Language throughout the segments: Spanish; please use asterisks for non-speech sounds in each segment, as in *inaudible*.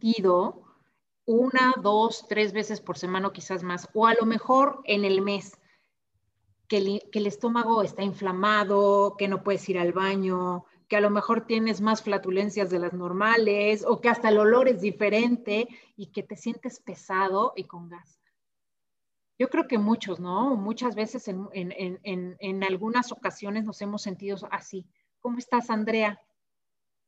¿quién no ha sentido una, dos, tres veces por semana quizás más, o a lo mejor en el mes, que el, estómago está inflamado, que no puedes ir al baño, que a lo mejor tienes más flatulencias de las normales o que hasta el olor es diferente y que te sientes pesado y con gas. Yo creo que muchos, ¿no? Muchas veces en, en algunas ocasiones nos hemos sentido así. ¿Cómo estás, Andrea?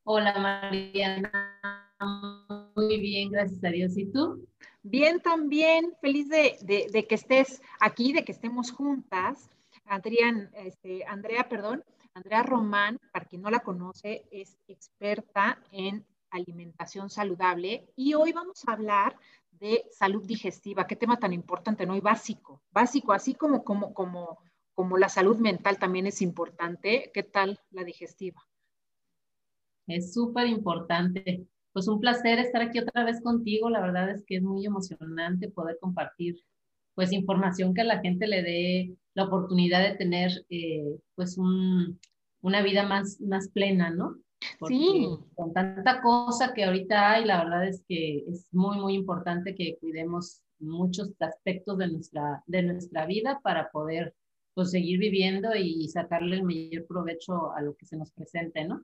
Hola, Mariana. Muy bien, gracias a Dios. ¿Y tú? Bien, también. Feliz de, que estés aquí, de que estemos juntas. Adrián, este, Andrea, perdón, Andrea Román, para quien no la conoce, es experta en alimentación saludable y hoy vamos a hablar de salud digestiva. Qué tema tan importante, ¿no? Y básico, básico, así como, como, como, como la salud mental también es importante. ¿Qué tal la digestiva? Es súper importante pues un placer estar aquí otra vez contigo. La verdad es que es muy emocionante poder compartir pues información que a la gente le dé la oportunidad de tener eh, pues una vida más, más plena, ¿no? sí. Con tanta cosa que ahorita hay, la verdad es que es muy, muy importante que cuidemos muchos aspectos de nuestra, de nuestra vida para poder pues, seguir viviendo y sacarle el mayor provecho a lo que se nos presente, ¿no?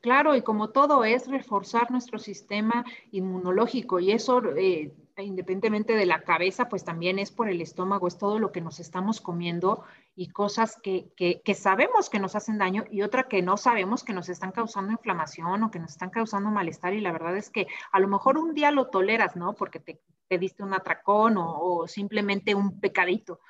Claro, y como todo es reforzar nuestro sistema inmunológico y eso, eh, independientemente de la cabeza, pues también es por el estómago, es todo lo que nos estamos comiendo y cosas que, que, sabemos que nos hacen daño y otra que no sabemos que nos están causando inflamación o que nos están causando malestar y la verdad es que a lo mejor un día lo toleras, ¿no? Porque te, te diste un atracón o simplemente un pecadito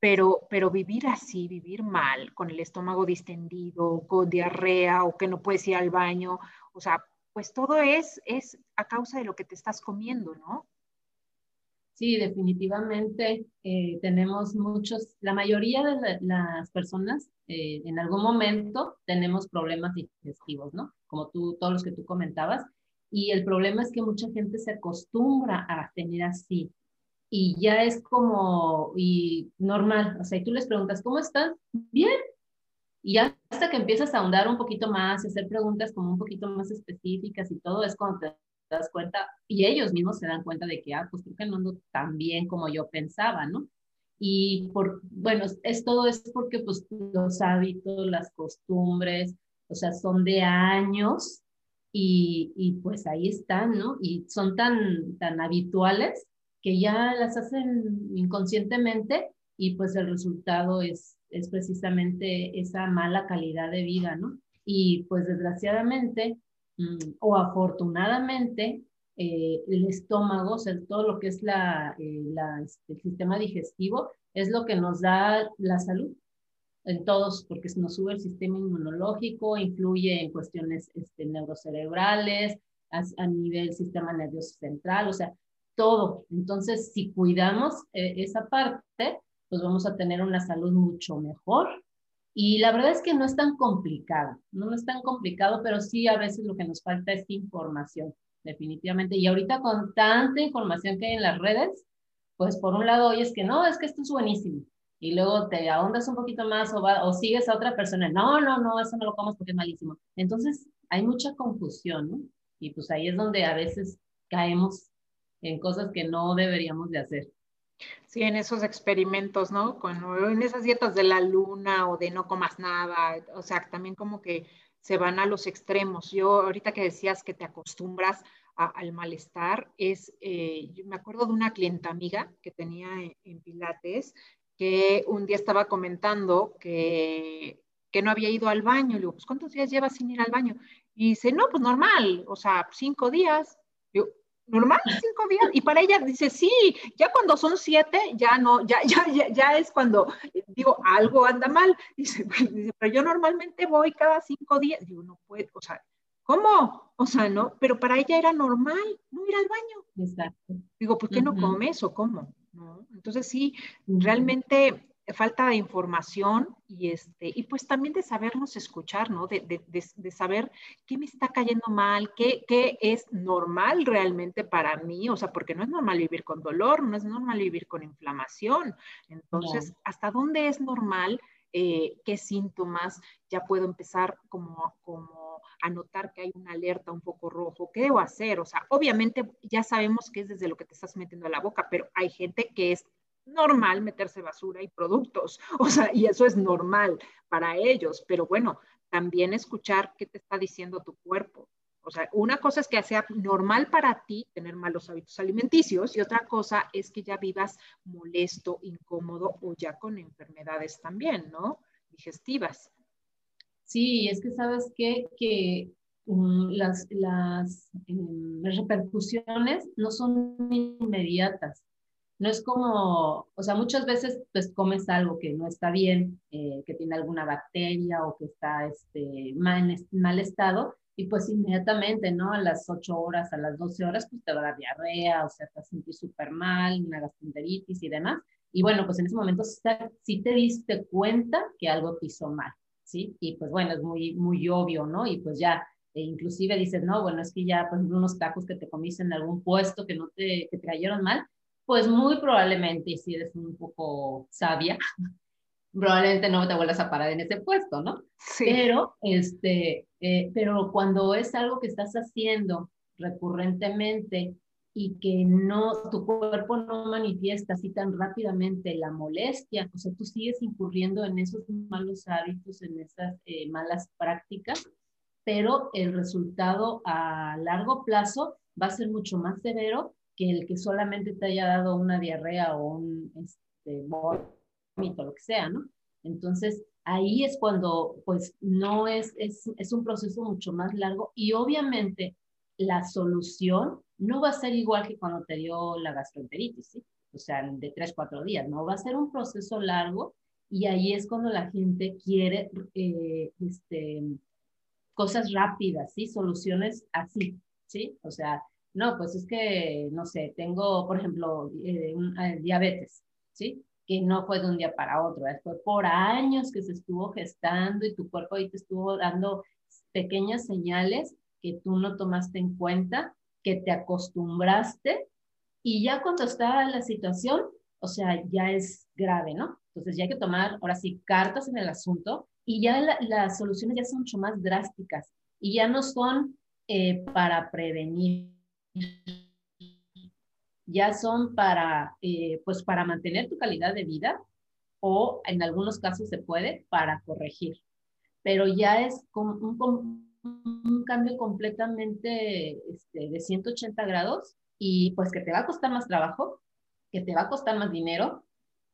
pero, pero vivir así, vivir mal, con el estómago distendido, con diarrea o que no puedes ir al baño, o sea, pues todo es, es a causa de lo que te estás comiendo, ¿no? Sí, definitivamente eh, tenemos muchos, la mayoría de las personas eh, en algún momento tenemos problemas digestivos, ¿no? Como tú, todos los que tú comentabas. Y el problema es que mucha gente se acostumbra a tener así y ya es como y normal. O sea, y tú les preguntas, ¿cómo estás? Bien. Y ya hasta que empiezas a ahondar un poquito más y hacer preguntas como un poquito más específicas y todo, es cuando te das cuenta, y ellos mismos se dan cuenta de que, ah, pues creo que no ando tan bien como yo pensaba, ¿no? Y por, bueno, es todo es porque pues los hábitos, las costumbres, o sea, son de años y, y pues ahí están, ¿no? Y son tan, tan habituales que ya las hacen inconscientemente y pues el resultado es, es precisamente esa mala calidad de vida, ¿no? Y pues desgraciadamente mm, o afortunadamente eh, el estómago, o sea, todo lo que es la, eh, este, el sistema digestivo, es lo que nos da la salud en todos, porque nos sube el sistema inmunológico, influye en cuestiones este, neurocerebrales, a, a, nivel sistema nervioso central, o sea, todo. Entonces, si cuidamos eh, esa parte, pues vamos a tener una salud mucho mejor. Y la verdad es que no es tan complicado, no es tan complicado, pero sí a veces lo que nos falta es información, definitivamente. Y ahorita con tanta información que hay en las redes, pues por un lado oyes que no, es que esto es buenísimo. Y luego te ahondas un poquito más o, o sigues a otra persona, no, no, no, eso no lo comas porque es malísimo. Entonces hay mucha confusión, ¿no? Y pues ahí es donde a veces caemos en cosas que no deberíamos de hacer. Sí, en esos experimentos, ¿no? Con, en esas dietas de la luna o de no comas nada, o sea, también como que se van a los extremos. Yo ahorita que decías que te acostumbras al malestar, es, eh, yo me acuerdo de una clienta amiga que tenía en, Pilates, que un día estaba comentando que, que no había ido al baño. Le digo, pues ¿cuántos días llevas sin ir al baño? Y dice, no, pues normal, o sea, cinco días. Normal, cinco días. Y para ella dice, sí, ya cuando son siete, ya no, ya, ya, ya, es cuando digo, algo anda mal. Dice, pero yo normalmente voy cada cinco días. Digo, no puede, o sea, ¿cómo? O sea, no, pero para ella era normal no ir al baño. Exacto. Digo, ¿por qué no comes o cómo? ¿No? Entonces sí, realmente falta de información y, este, y pues también de sabernos escuchar, ¿no? De, de, de, saber qué me está cayendo mal, qué, qué, es normal realmente para mí, o sea, porque no es normal vivir con dolor, no es normal vivir con inflamación. Entonces, ¿hasta dónde es normal? Eh, qué síntomas ya puedo empezar como, como a notar que hay una alerta, un poco rojo, ¿qué debo hacer? O sea, obviamente ya sabemos que es desde lo que te estás metiendo a la boca, pero hay gente que es normal meterse basura y productos, *laughs* o sea, y eso es normal para ellos, pero bueno, también escuchar qué te está diciendo tu cuerpo. O sea, una cosa es que sea normal para ti tener malos hábitos alimenticios y otra cosa es que ya vivas molesto, incómodo o ya con enfermedades también, ¿no? Digestivas. Sí, es que sabes que mm, las, las em, repercusiones no son inmediatas no es como, o sea, muchas veces pues comes algo que no está bien, eh, que tiene alguna bacteria o que está este, mal, mal estado, y pues inmediatamente, ¿no? A las 8 horas, a las 12 horas, pues te va a dar diarrea, o sea, te vas a sentir súper mal, una gastroenteritis y demás. Y bueno, pues en ese momento sí te diste cuenta que algo te hizo mal, ¿sí? Y pues bueno, es muy, muy obvio, ¿no? Y pues ya, e inclusive dices, no, bueno, es que ya, por ejemplo, unos tacos que te comiste en algún puesto que no te, que te cayeron mal, pues muy probablemente, si eres un poco sabia, *laughs* probablemente no te vuelvas a parar en ese puesto, ¿no? Sí. Pero, este, eh, pero cuando es algo que estás haciendo recurrentemente y que no, tu cuerpo no manifiesta así tan rápidamente la molestia, o sea, tú sigues incurriendo en esos malos hábitos, en esas eh, malas prácticas, pero el resultado a largo plazo va a ser mucho más severo que el que solamente te haya dado una diarrea o un este, vómito, lo que sea, ¿no? Entonces, ahí es cuando, pues, no es, es, es un proceso mucho más largo y obviamente la solución no va a ser igual que cuando te dio la gastroenteritis, ¿sí? O sea, de tres, cuatro días, ¿no? Va a ser un proceso largo y ahí es cuando la gente quiere eh, este, cosas rápidas, ¿sí? Soluciones así, ¿sí? O sea, no, pues es que, no sé, tengo, por ejemplo, eh, eh, diabetes, ¿sí? Que no fue de un día para otro, fue por años que se estuvo gestando y tu cuerpo ahí te estuvo dando pequeñas señales que tú no tomaste en cuenta, que te acostumbraste y ya cuando está la situación, o sea, ya es grave, ¿no? Entonces ya hay que tomar, ahora sí, cartas en el asunto y ya las soluciones ya son mucho más drásticas y ya no son eh, para prevenir ya son para, eh, pues para mantener tu calidad de vida o en algunos casos se puede para corregir. Pero ya es un, cambio completamente este, de 180 grados y pues que te va a costar más trabajo, que te va a costar más dinero,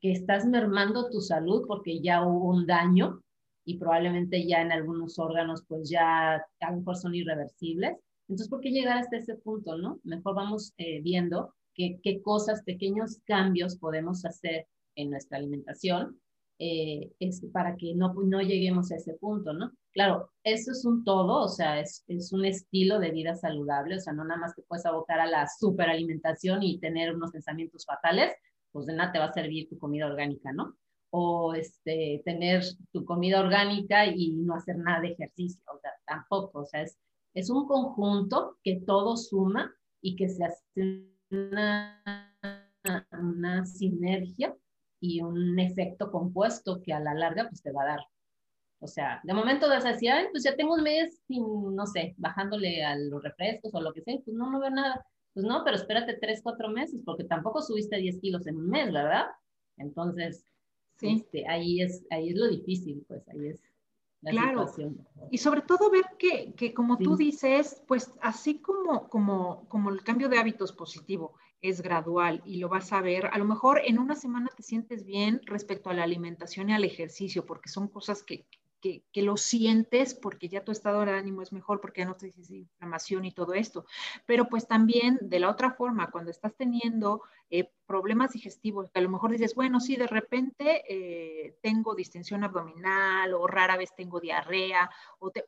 que estás mermando tu salud porque ya hubo un daño y probablemente ya en algunos órganos pues ya a lo mejor son irreversibles entonces, ¿por qué llegar hasta ese punto, no? Mejor vamos eh, viendo qué, qué, cosas, pequeños cambios podemos hacer en nuestra alimentación eh, es para que no, no lleguemos a ese punto, ¿no? Claro, eso es un todo, o sea, es, es un estilo de vida saludable, o sea, no nada más te puedes abocar a la superalimentación y tener unos pensamientos fatales, pues de nada te va a servir tu comida orgánica, ¿no? O este, tener tu comida orgánica y no hacer nada de ejercicio, o sea, tampoco, o sea, es, es un conjunto que todo suma y que se hace una, una sinergia y un efecto compuesto que a la larga pues te va a dar. O sea, de momento vas a decir, pues ya tengo un mes sin, no sé, bajándole a los refrescos o lo que sea, pues no, no veo nada. Pues no, pero espérate tres, cuatro meses, porque tampoco subiste 10 kilos en un mes, ¿verdad? Entonces, sí. Este, ahí, es, ahí es lo difícil, pues ahí es claro. Y sobre todo ver que, que como tú dices, pues así como, como, como el cambio de hábitos positivo es gradual y lo vas a ver, a lo mejor en una semana te sientes bien respecto a la alimentación y al ejercicio, porque son cosas que, que, lo sientes porque ya tu estado de ánimo es mejor, porque ya no te dices inflamación y todo esto. Pero pues también de la otra forma, cuando estás teniendo eh, problemas digestivos, que a lo mejor dices, bueno, sí, de repente eh, tengo distensión abdominal o rara vez tengo diarrea,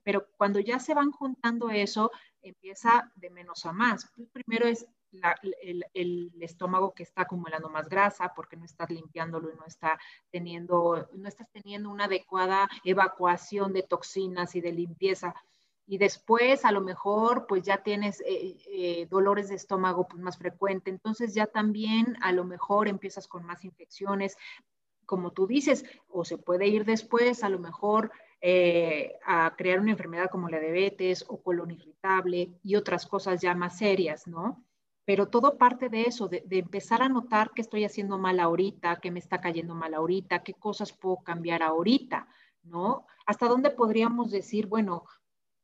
pero cuando ya se van juntando eso, empieza de menos a más. Pues, primero es el, estómago que está acumulando más grasa porque no estás limpiándolo y no, está teniendo, no estás teniendo una adecuada evacuación de toxinas y de limpieza. Y después a lo mejor pues ya tienes eh, eh, dolores de estómago pues, más frecuente, entonces ya también a lo mejor empiezas con más infecciones, como tú dices, o se puede ir después, a lo mejor eh, a crear una enfermedad como la diabetes o colon irritable y otras cosas ya más serias, ¿no? Pero todo parte de eso, de, empezar a notar qué estoy haciendo mal ahorita, qué me está cayendo mal ahorita, qué cosas puedo cambiar ahorita, ¿no? ¿Hasta dónde podríamos decir, bueno,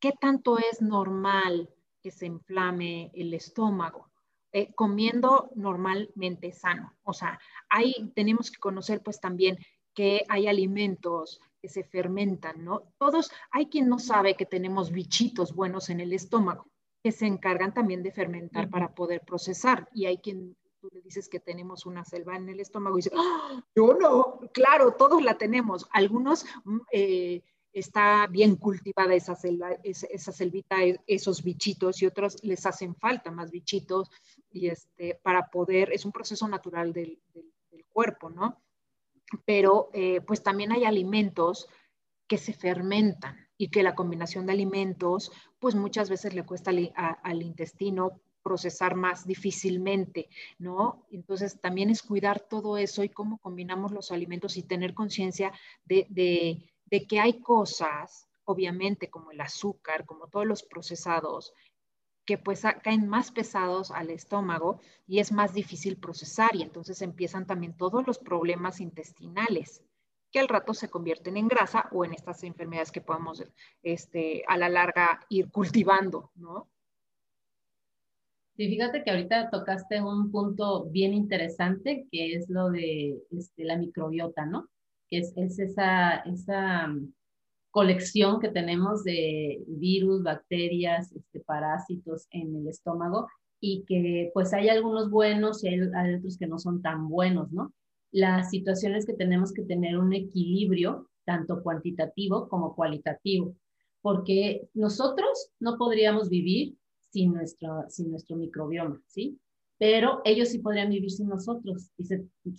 qué tanto es normal que se inflame el estómago? Eh, comiendo normalmente sano. O sea, ahí tenemos que conocer pues también que hay alimentos que se fermentan, ¿no? Todos, hay quien no sabe que tenemos bichitos buenos en el estómago, que se encargan también de fermentar para poder procesar. Y hay quien tú le dices que tenemos una selva en el estómago y dice, ¡Ah! yo no, claro, todos la tenemos. Algunos mm, eh, está bien cultivada esa, selva, esa, selvita, e, esos bichitos y otros les hacen falta más bichitos y este, para poder, es un proceso natural del, cuerpo, ¿no? Pero eh, pues también hay alimentos que se fermentan y que la combinación de alimentos pues muchas veces le cuesta al intestino procesar más difícilmente, ¿no? Entonces también es cuidar todo eso y cómo combinamos los alimentos y tener conciencia de, de que hay cosas, obviamente, como el azúcar, como todos los procesados, que pues caen más pesados al estómago y es más difícil procesar y entonces empiezan también todos los problemas intestinales que al rato se convierten en grasa o en estas enfermedades que podemos este, a la larga ir cultivando, ¿no? Sí, fíjate que ahorita tocaste un punto bien interesante que es lo de este, la microbiota, ¿no? es, esa, esa mm, colección que tenemos de virus, bacterias, este, parásitos en el estómago y que pues hay algunos buenos y hay, hay, otros que no son tan buenos, ¿no? Las situaciones que tenemos que tener un equilibrio tanto cuantitativo como cualitativo, porque nosotros no podríamos vivir sin nuestro, sin nuestro microbioma, ¿sí? pero ellos sí podrían vivir sin nosotros. Y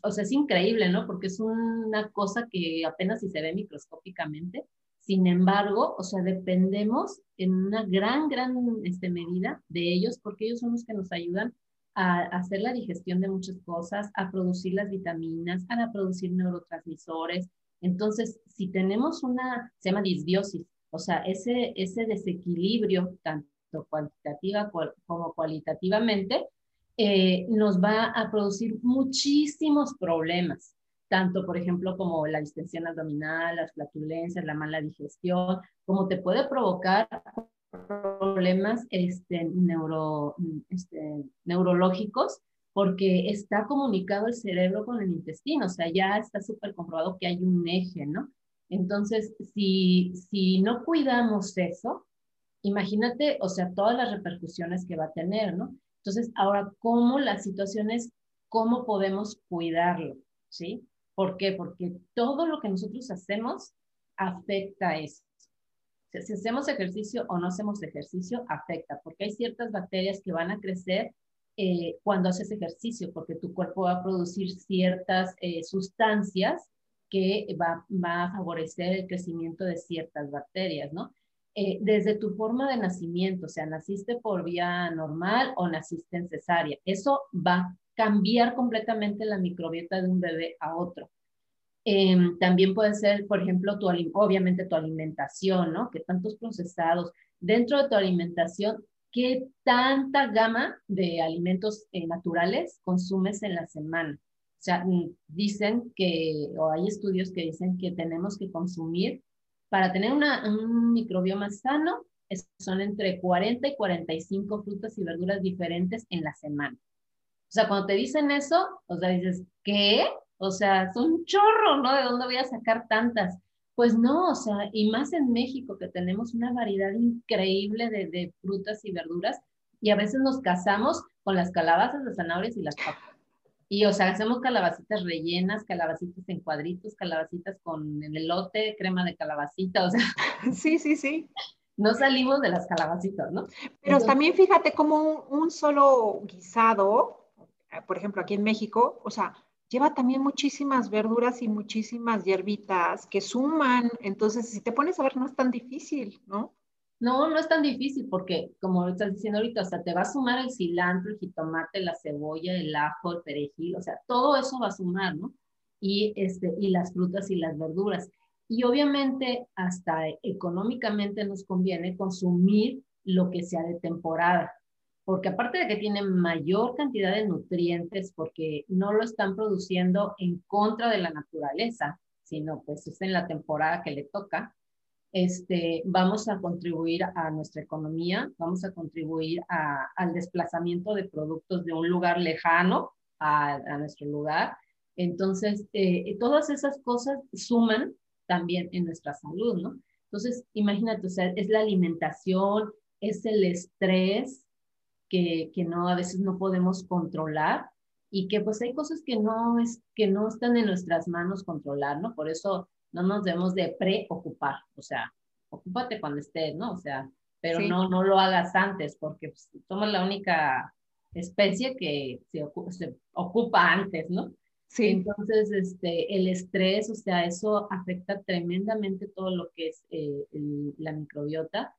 o sea, es increíble, ¿no? Porque es una cosa que apenas si se ve microscópicamente. Sin embargo, o sea, dependemos en una gran, gran este, medida de ellos porque ellos son los que nos ayudan a, hacer la digestión de muchas cosas, a producir las vitaminas, a producir neurotransmisores. Entonces, si tenemos una, se disbiosis, o sea, ese, ese desequilibrio, tanto cuantitativa como cualitativamente, eh, nos va a producir muchísimos problemas, tanto por ejemplo como la distensión abdominal, las flatulencias, la mala digestión, como te puede provocar problemas este, neuro, este, neurológicos porque está comunicado el cerebro con el intestino, o sea, ya está súper comprobado que hay un eje, ¿no? Entonces, si, si no cuidamos eso, imagínate, o sea, todas las repercusiones que va a tener, ¿no? Entonces, ahora, ¿cómo las situaciones, cómo podemos cuidarlo? ¿Sí? ¿Por qué? Porque todo lo que nosotros hacemos afecta a Si hacemos ejercicio o no hacemos ejercicio, afecta, porque hay ciertas bacterias que van a crecer eh, cuando haces ejercicio, porque tu cuerpo va a producir ciertas eh, sustancias que va, va, a favorecer el crecimiento de ciertas bacterias, ¿no? Eh, desde tu forma de nacimiento, o sea, naciste por vía normal o naciste en cesárea. Eso va a cambiar completamente la microbiota de un bebé a otro. Em, también puede ser, por ejemplo, tu, obviamente tu alimentación, ¿no? Que tantos procesados. Dentro de tu alimentación, ¿qué tanta gama de alimentos eh, naturales consumes en la semana? O sea, mm, dicen que, o hay estudios que dicen que tenemos que consumir para tener un microbioma sano, son entre 40 y 45 frutas y verduras diferentes en la semana. O sea, cuando te dicen eso, o sea, dices, ¿qué? O sea, es un chorro, ¿no? ¿De dónde voy a sacar tantas? Pues no, o sea, y más en México, que tenemos una variedad increíble de, de frutas y verduras, y a veces nos casamos con las calabazas, las zanahorias y las papas. Y, o sea, hacemos calabacitas rellenas, calabacitas en cuadritos, calabacitas con el elote, crema de calabacita, o sea. *laughs* Sí, sí, sí. No salimos de las calabacitas, ¿no? Pero también fíjate como un, solo guisado, por ejemplo, aquí en México, o sea, lleva también muchísimas verduras y muchísimas hierbitas que suman. Entonces, si te pones a ver, no es tan difícil, ¿no? No, no es tan difícil porque, como estás diciendo ahorita, o sea, te va a sumar el cilantro, el jitomate, la cebolla, el ajo, el perejil, o sea, todo eso va a sumar, ¿no? Y, este, y las frutas y las verduras. Y obviamente hasta económicamente nos conviene consumir lo que sea de temporada, porque aparte de que tiene mayor cantidad de nutrientes, porque no lo están produciendo en contra de la naturaleza, sino pues es en la temporada que le toca, este, vamos a contribuir a nuestra economía, vamos a contribuir al desplazamiento de productos de un lugar lejano a, nuestro lugar. Entonces, eh, todas esas cosas suman también en nuestra salud, ¿no? Entonces, imagínate, o sea, es la alimentación, es el estrés que, que no, a veces no podemos controlar y que pues hay cosas que no, es, que no están en nuestras manos controlar, ¿no? Por eso no nos debemos de preocupar, o sea, ocúpate cuando estés, ¿no? O sea, pero no, no lo hagas antes, porque pues, somos la única especie que se ocupa, se ocupa antes, ¿no? Sí. Entonces, este, el estrés, o sea, eso afecta tremendamente todo lo que es eh, la microbiota.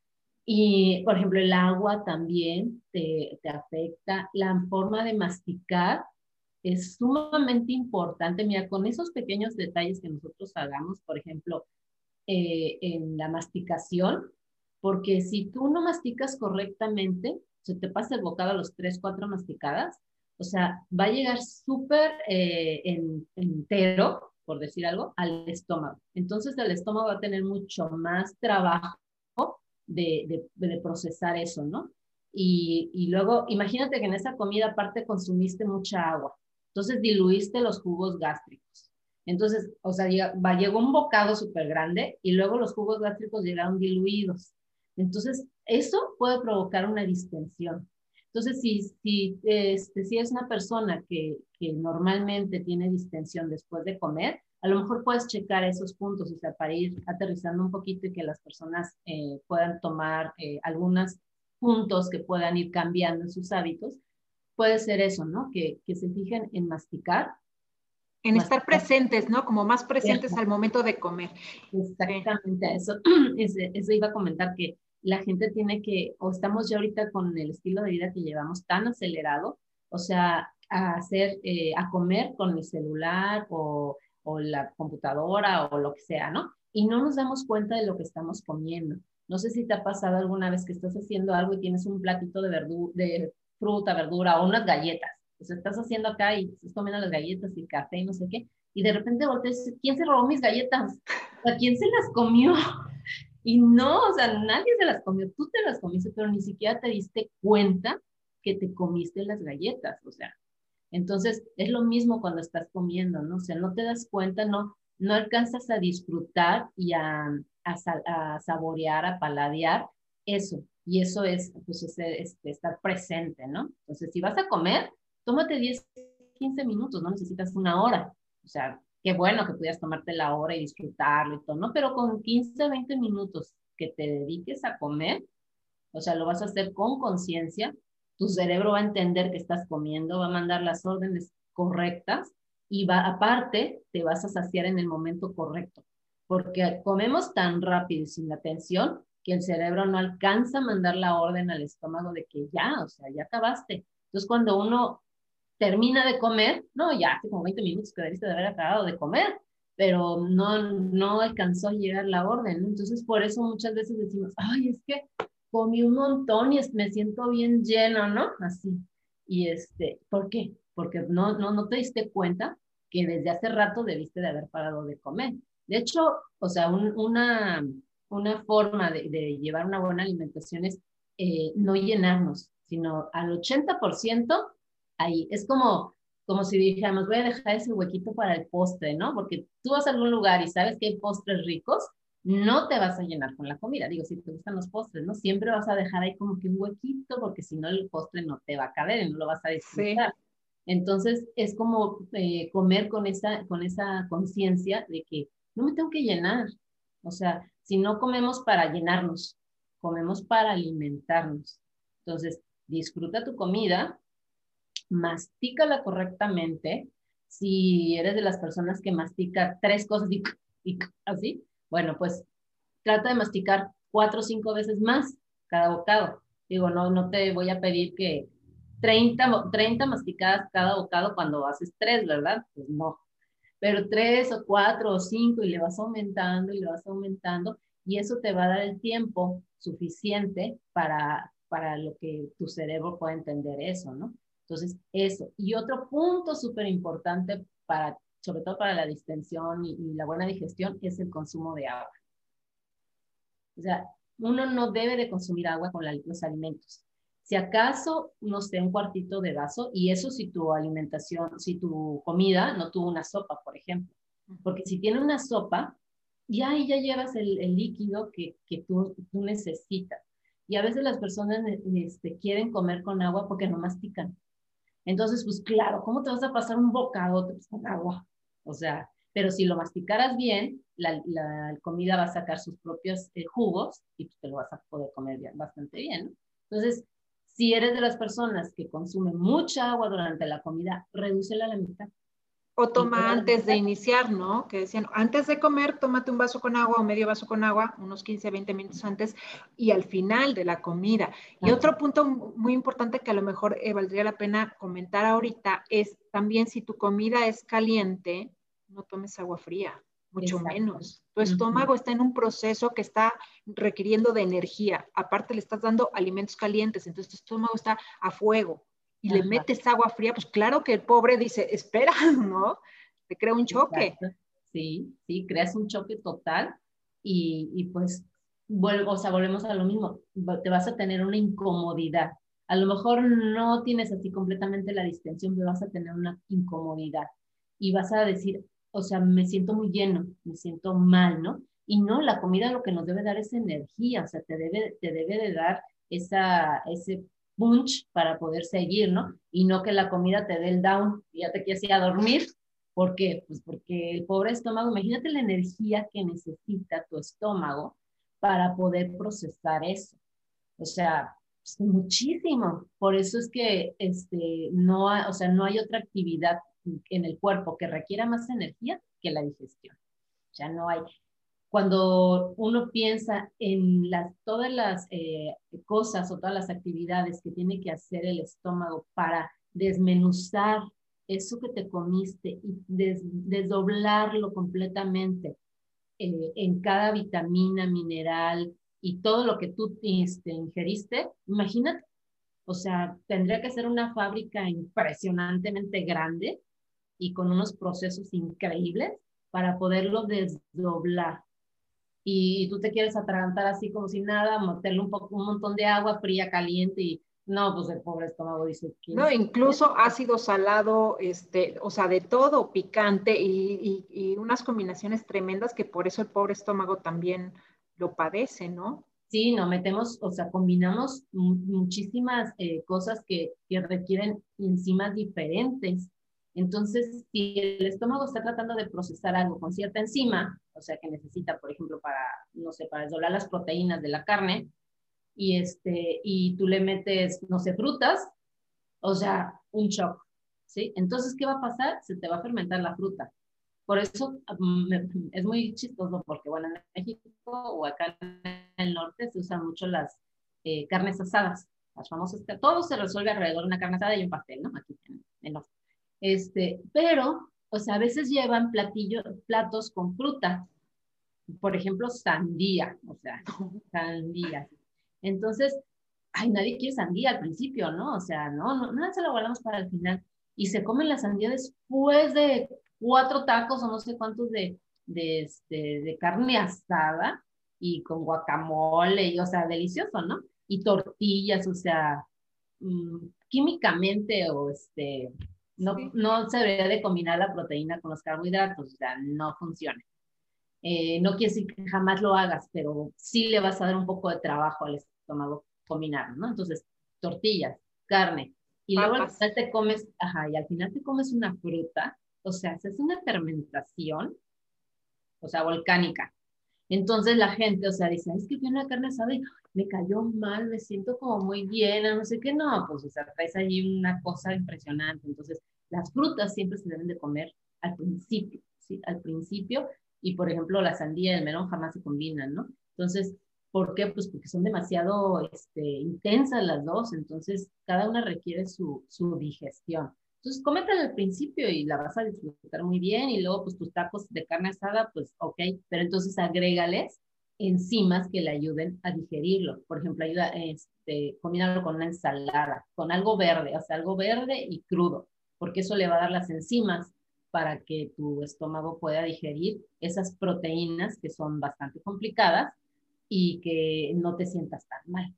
Y, por ejemplo, el agua también te, te, afecta. La forma de masticar es sumamente importante. Mira, con esos pequeños detalles que nosotros hagamos, por ejemplo, eh, en la masticación, porque si tú no masticas correctamente, se te pasa el bocado a los tres, cuatro masticadas, o sea, va a llegar súper eh, entero, por decir algo, al estómago. Entonces el estómago va a tener mucho más trabajo de, procesar eso, ¿no? Y, luego, imagínate que en esa comida aparte consumiste mucha agua. Entonces diluiste los jugos gástricos. Entonces, o sea, llegó un bocado súper grande y luego los jugos gástricos llegaron diluidos. Entonces, eso puede provocar una distensión. Entonces, si, si, este, si es una persona que, normalmente tiene distensión después de comer, a lo mejor puedes checar esos puntos, o sea, para ir aterrizando un poquito y que las personas eh, puedan tomar eh, algunos puntos que puedan ir cambiando en sus hábitos. Puede ser eso, ¿no? Que, que se fijen en masticar. En estar presentes, ¿no? Como más presentes al momento de comer. Exactamente, eso, *clears throat* eso iba a comentar que la gente tiene que, o estamos ya ahorita con el estilo de vida que llevamos tan acelerado, o sea, a hacer, eh, a comer con el celular o, o, la computadora o lo que sea, ¿no? Y no nos damos cuenta de lo que estamos comiendo. No sé si te ha pasado alguna vez que estás haciendo algo y tienes un platito de, de fruta, verdura o unas galletas. O sea, estás haciendo acá y estás comiendo las galletas y café y no sé qué. Y de repente volteas ¿quién se robó mis galletas? ¿A quién se las comió? *laughs* Y no, o sea, nadie se las comió, tú te las comiste, pero ni siquiera te diste cuenta que te comiste las galletas, o sea. Entonces, es lo mismo cuando estás comiendo, ¿no? O sea, no te das cuenta, no, no alcanzas a disfrutar y a, a, saborear, a paladear eso. Y eso es, pues, este, estar presente, ¿no? Entonces, si vas a comer, tómate 10, 15 minutos, no necesitas una hora. O sea, qué bueno que pudieras tomarte la hora y disfrutarlo y todo, ¿no? Pero con 15, 20 minutos que te dediques a comer, o sea, lo vas a hacer con conciencia, tu cerebro va a entender que estás comiendo, va a mandar las órdenes correctas y va, aparte, te vas a saciar en el momento correcto, porque comemos tan rápido y sin atención que el cerebro no alcanza a mandar la orden al estómago de que ya, o sea, ya acabaste. Entonces, cuando uno termina de comer, no, ya hace como 20 minutos que debiste de haber acabado de comer, pero no, no alcanzó a llegar la orden. Entonces, por eso muchas veces decimos, ay, es que comí un montón y me siento bien lleno, ¿no? Así. Y este, ¿por qué? Porque no, no, no te diste cuenta que desde hace rato debiste de haber parado de comer. De hecho, o sea, una, una forma de, llevar una buena alimentación es eh, no llenarnos, sino al 80% ahí. Es como, como si dijéramos, voy a dejar ese huequito para el postre, ¿no? Porque tú vas a algún lugar y sabes que hay postres ricos, no te vas a llenar con la comida. Digo, si te gustan los postres, ¿no? Siempre vas a dejar ahí como que un huequito, porque si no el postre no te va a caber y no lo vas a disfrutar. Entonces, es como eh, comer con esa, con esa conciencia de que no me tengo que llenar. O sea, si no comemos para llenarnos, comemos para alimentarnos. Entonces, disfruta tu comida, mastícala correctamente. Si eres de las personas que mastica tres cosas y, así, bueno, pues trata de masticar cuatro o cinco veces más cada bocado. Digo, no, no te voy a pedir que 30, 30 masticadas cada bocado cuando haces tres, ¿verdad? Pues no. pero tres o cuatro o cinco y le vas aumentando y le vas aumentando y eso te va a dar el tiempo suficiente para, para lo que tu cerebro pueda entender eso, ¿no? Entonces, eso. Y otro punto súper importante para, sobre todo para la distensión y, la buena digestión, es el consumo de agua. O sea, uno no debe de consumir agua con los alimentos. Si acaso, no sé, un cuartito de vaso, y eso si tu alimentación, si tu comida no tuvo una sopa, por ejemplo. Porque si tiene una sopa, ya ahí ya llevas el, líquido que, tú, tú, necesitas. Y a veces las personas este, quieren comer con agua porque no mastican. Entonces, pues claro, ¿cómo te vas a pasar un bocado con agua? O sea, pero si lo masticaras bien, la, comida va a sacar sus propios eh, jugos y te lo vas a poder comer bien, bastante bien. ¿no? Entonces, si eres de las personas que consumen mucha agua durante la comida, redúcela a la mitad. O toma antes de iniciar, ¿no? Que decían, antes de comer, tómate un vaso con agua o medio vaso con agua, unos 15, 20 minutos antes, y al final de la comida. Y otro punto muy importante que a lo mejor eh, valdría la pena comentar ahorita es también si tu comida es caliente, no tomes agua fría mucho menos. Tu estómago está en un proceso que está requiriendo de energía. Aparte le estás dando alimentos calientes, entonces tu estómago está a fuego y le metes agua fría, pues claro que el pobre dice, espera, *laughs* ¿no? Te crea un choque. Sí, sí, creas un choque total y, y pues, vuelvo, o sea, volvemos a lo mismo, te vas a tener una incomodidad. A lo mejor no tienes así completamente la distensión, pero vas a tener una incomodidad y vas a decir, o sea, me siento muy lleno, me siento mal, ¿no? Y no, la comida lo que nos debe dar es energía, o sea, te debe, te debe de dar esa, ese punch para poder seguir, ¿no? Y no que la comida te dé el down y ya te quieres ir a dormir. ¿Por qué? Pues porque el pobre estómago, imagínate la energía que necesita tu estómago para poder procesar eso. O sea, pues muchísimo. Por eso es que este, no, o sea, no hay otra actividad en el cuerpo que requiera más energía que la digestión. Ya no hay. Cuando uno piensa en las, todas las eh, cosas o todas las actividades que tiene que hacer el estómago para desmenuzar eso que te comiste y desdoblarlo completamente eh, en cada vitamina, mineral y todo lo que tú este, ingeriste, imagínate, o sea, tendría que ser una fábrica impresionantemente grande y con unos procesos increíbles para poderlo desdoblar. Y tú te quieres atragantar así como si nada, meterle un, poco, un montón de agua fría, caliente y no, pues el pobre estómago dice que... No, incluso ácido salado, este, o sea, de todo, picante y, y, unas combinaciones tremendas que por eso el pobre estómago también lo padece, ¿no? Sí, no metemos, o sea, combinamos muchísimas eh, cosas que, que requieren enzimas diferentes entonces, si el estómago está tratando de procesar algo con cierta enzima, o sea, que necesita, por ejemplo, para, no sé, para desdoblar las proteínas de la carne, y, este, y tú le metes, no sé, frutas, o sea, un shock, ¿sí? Entonces, ¿qué va a pasar? Se te va a fermentar la fruta. Por eso mm, es muy chistoso, porque, bueno, en México o acá en el norte se usan mucho las eh, carnes asadas, las famosas, todo se resuelve alrededor de una carne asada y un pastel, ¿no? Aquí en el norte. Este, pero, o sea, a veces llevan platillos, platos con fruta. Por ejemplo, sandía, o sea, *laughs* sandía. Entonces, ay, nadie quiere sandía al principio, ¿no? O sea, no, no, nada se lo guardamos para el final. Y se comen la sandía después de cuatro tacos o no sé cuántos de, de, este, de carne asada y con guacamole, y, o sea, delicioso, ¿no? Y tortillas, o sea, mm, químicamente o este, no, no se debería de combinar la proteína con los carbohidratos, o sea, no funciona. Eh, no quiere decir que jamás lo hagas, pero sí le vas a dar un poco de trabajo al estómago combinarlo, ¿no? Entonces, tortillas, carne, y luego al final te comes, ajá, y al final te comes una fruta, o sea, es una fermentación, o sea, volcánica. Entonces la gente, o sea, dice, es que tiene una carne asada y me cayó mal, me siento como muy llena, no sé qué, no, pues, o sea, traes allí una cosa impresionante. Entonces, las frutas siempre se deben de comer al principio, ¿sí? Al principio, y por ejemplo, la sandía y el melón jamás se combinan, ¿no? Entonces, ¿por qué? Pues porque son demasiado este, intensas las dos, entonces cada una requiere su, su digestión. Entonces, cómetela al principio y la vas a disfrutar muy bien y luego pues tus tacos de carne asada, pues ok, pero entonces agrégales enzimas que le ayuden a digerirlo. Por ejemplo, ayuda, este, combinarlo con una ensalada, con algo verde, o sea, algo verde y crudo, porque eso le va a dar las enzimas para que tu estómago pueda digerir esas proteínas que son bastante complicadas y que no te sientas tan mal.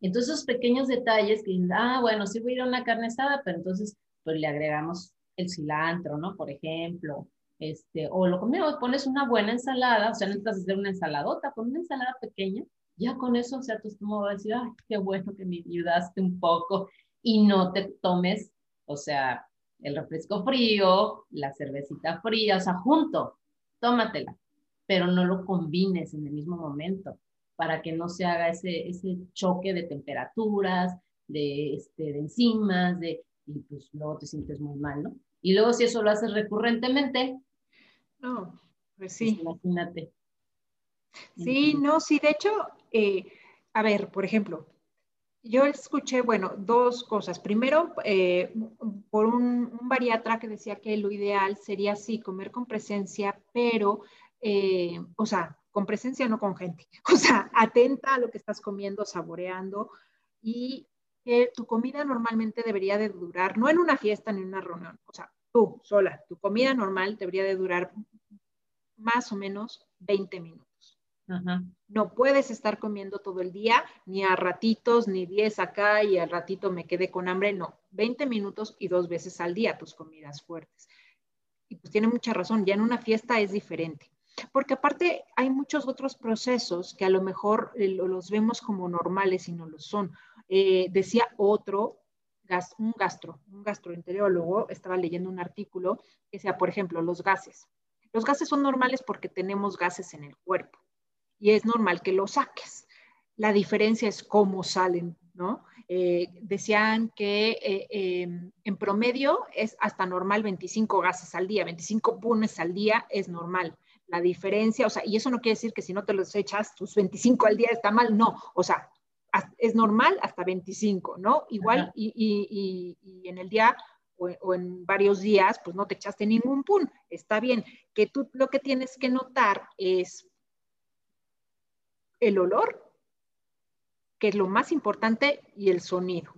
Entonces, esos pequeños detalles que, ah, bueno, sí voy a ir a una carne asada, pero entonces pues le agregamos el cilantro, ¿no? Por ejemplo, este, o lo conmigo, pones una buena ensalada, o sea, no necesitas hacer una ensaladota, con una ensalada pequeña, ya con eso, o sea, tu estómago va a decir, ay, qué bueno que me ayudaste un poco y no te tomes, o sea, el refresco frío, la cervecita fría, o sea, junto, tómatela, pero no lo combines en el mismo momento para que no se haga ese, ese choque de temperaturas, de, este, de enzimas, de, y pues luego te sientes muy mal, ¿no? Y luego si eso lo haces recurrentemente, no, pues sí. Pues imagínate. Sí, no, sí, de hecho, eh, a ver, por ejemplo, yo escuché, bueno, dos cosas. Primero, eh, por un, bariatra que decía que lo ideal sería sí comer con presencia, pero, eh, o sea, con presencia, no con gente. *laughs* O sea, atenta a lo que estás comiendo, saboreando y que tu comida normalmente debería de durar, no en una fiesta ni en una reunión, o sea, tú sola, tu comida normal debería de durar más o menos 20 minutos. No puedes estar comiendo todo el día, ni a ratitos, ni 10 acá y al ratito me quedé con hambre. No, 20 minutos y dos veces al día tus comidas fuertes. Y pues tiene mucha razón, ya en una fiesta es diferente. Porque aparte hay muchos otros procesos que a lo mejor eh, los vemos como normales y no lo son. Eh, decía otro, un gastro, un gastroenterólogo, estaba leyendo un artículo que decía, por ejemplo, los gases. Los gases son normales porque tenemos gases en el cuerpo y es normal que los saques. La diferencia es cómo salen, ¿no? Eh, decían que eh, em, en promedio es hasta normal 25 gases al día, 25 punes al día es normal. La diferencia, o sea, y eso no quiere decir que si no te los echas, tus 25 al día está mal, no, o sea, es normal hasta 25, ¿no? Igual y, en el día o, o, en varios días, pues no te echaste ningún pun, está bien. Que tú lo que tienes que notar es el olor, que es lo más importante, y el sonido.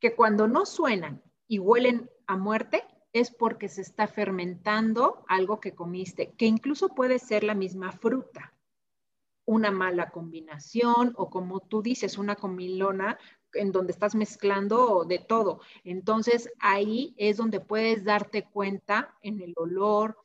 Que cuando no suenan y huelen a muerte, es porque se está fermentando algo que comiste, que incluso puede ser la misma fruta, una mala combinación o como tú dices, una comilona en donde estás mezclando de todo. Entonces ahí es donde puedes darte cuenta en el olor,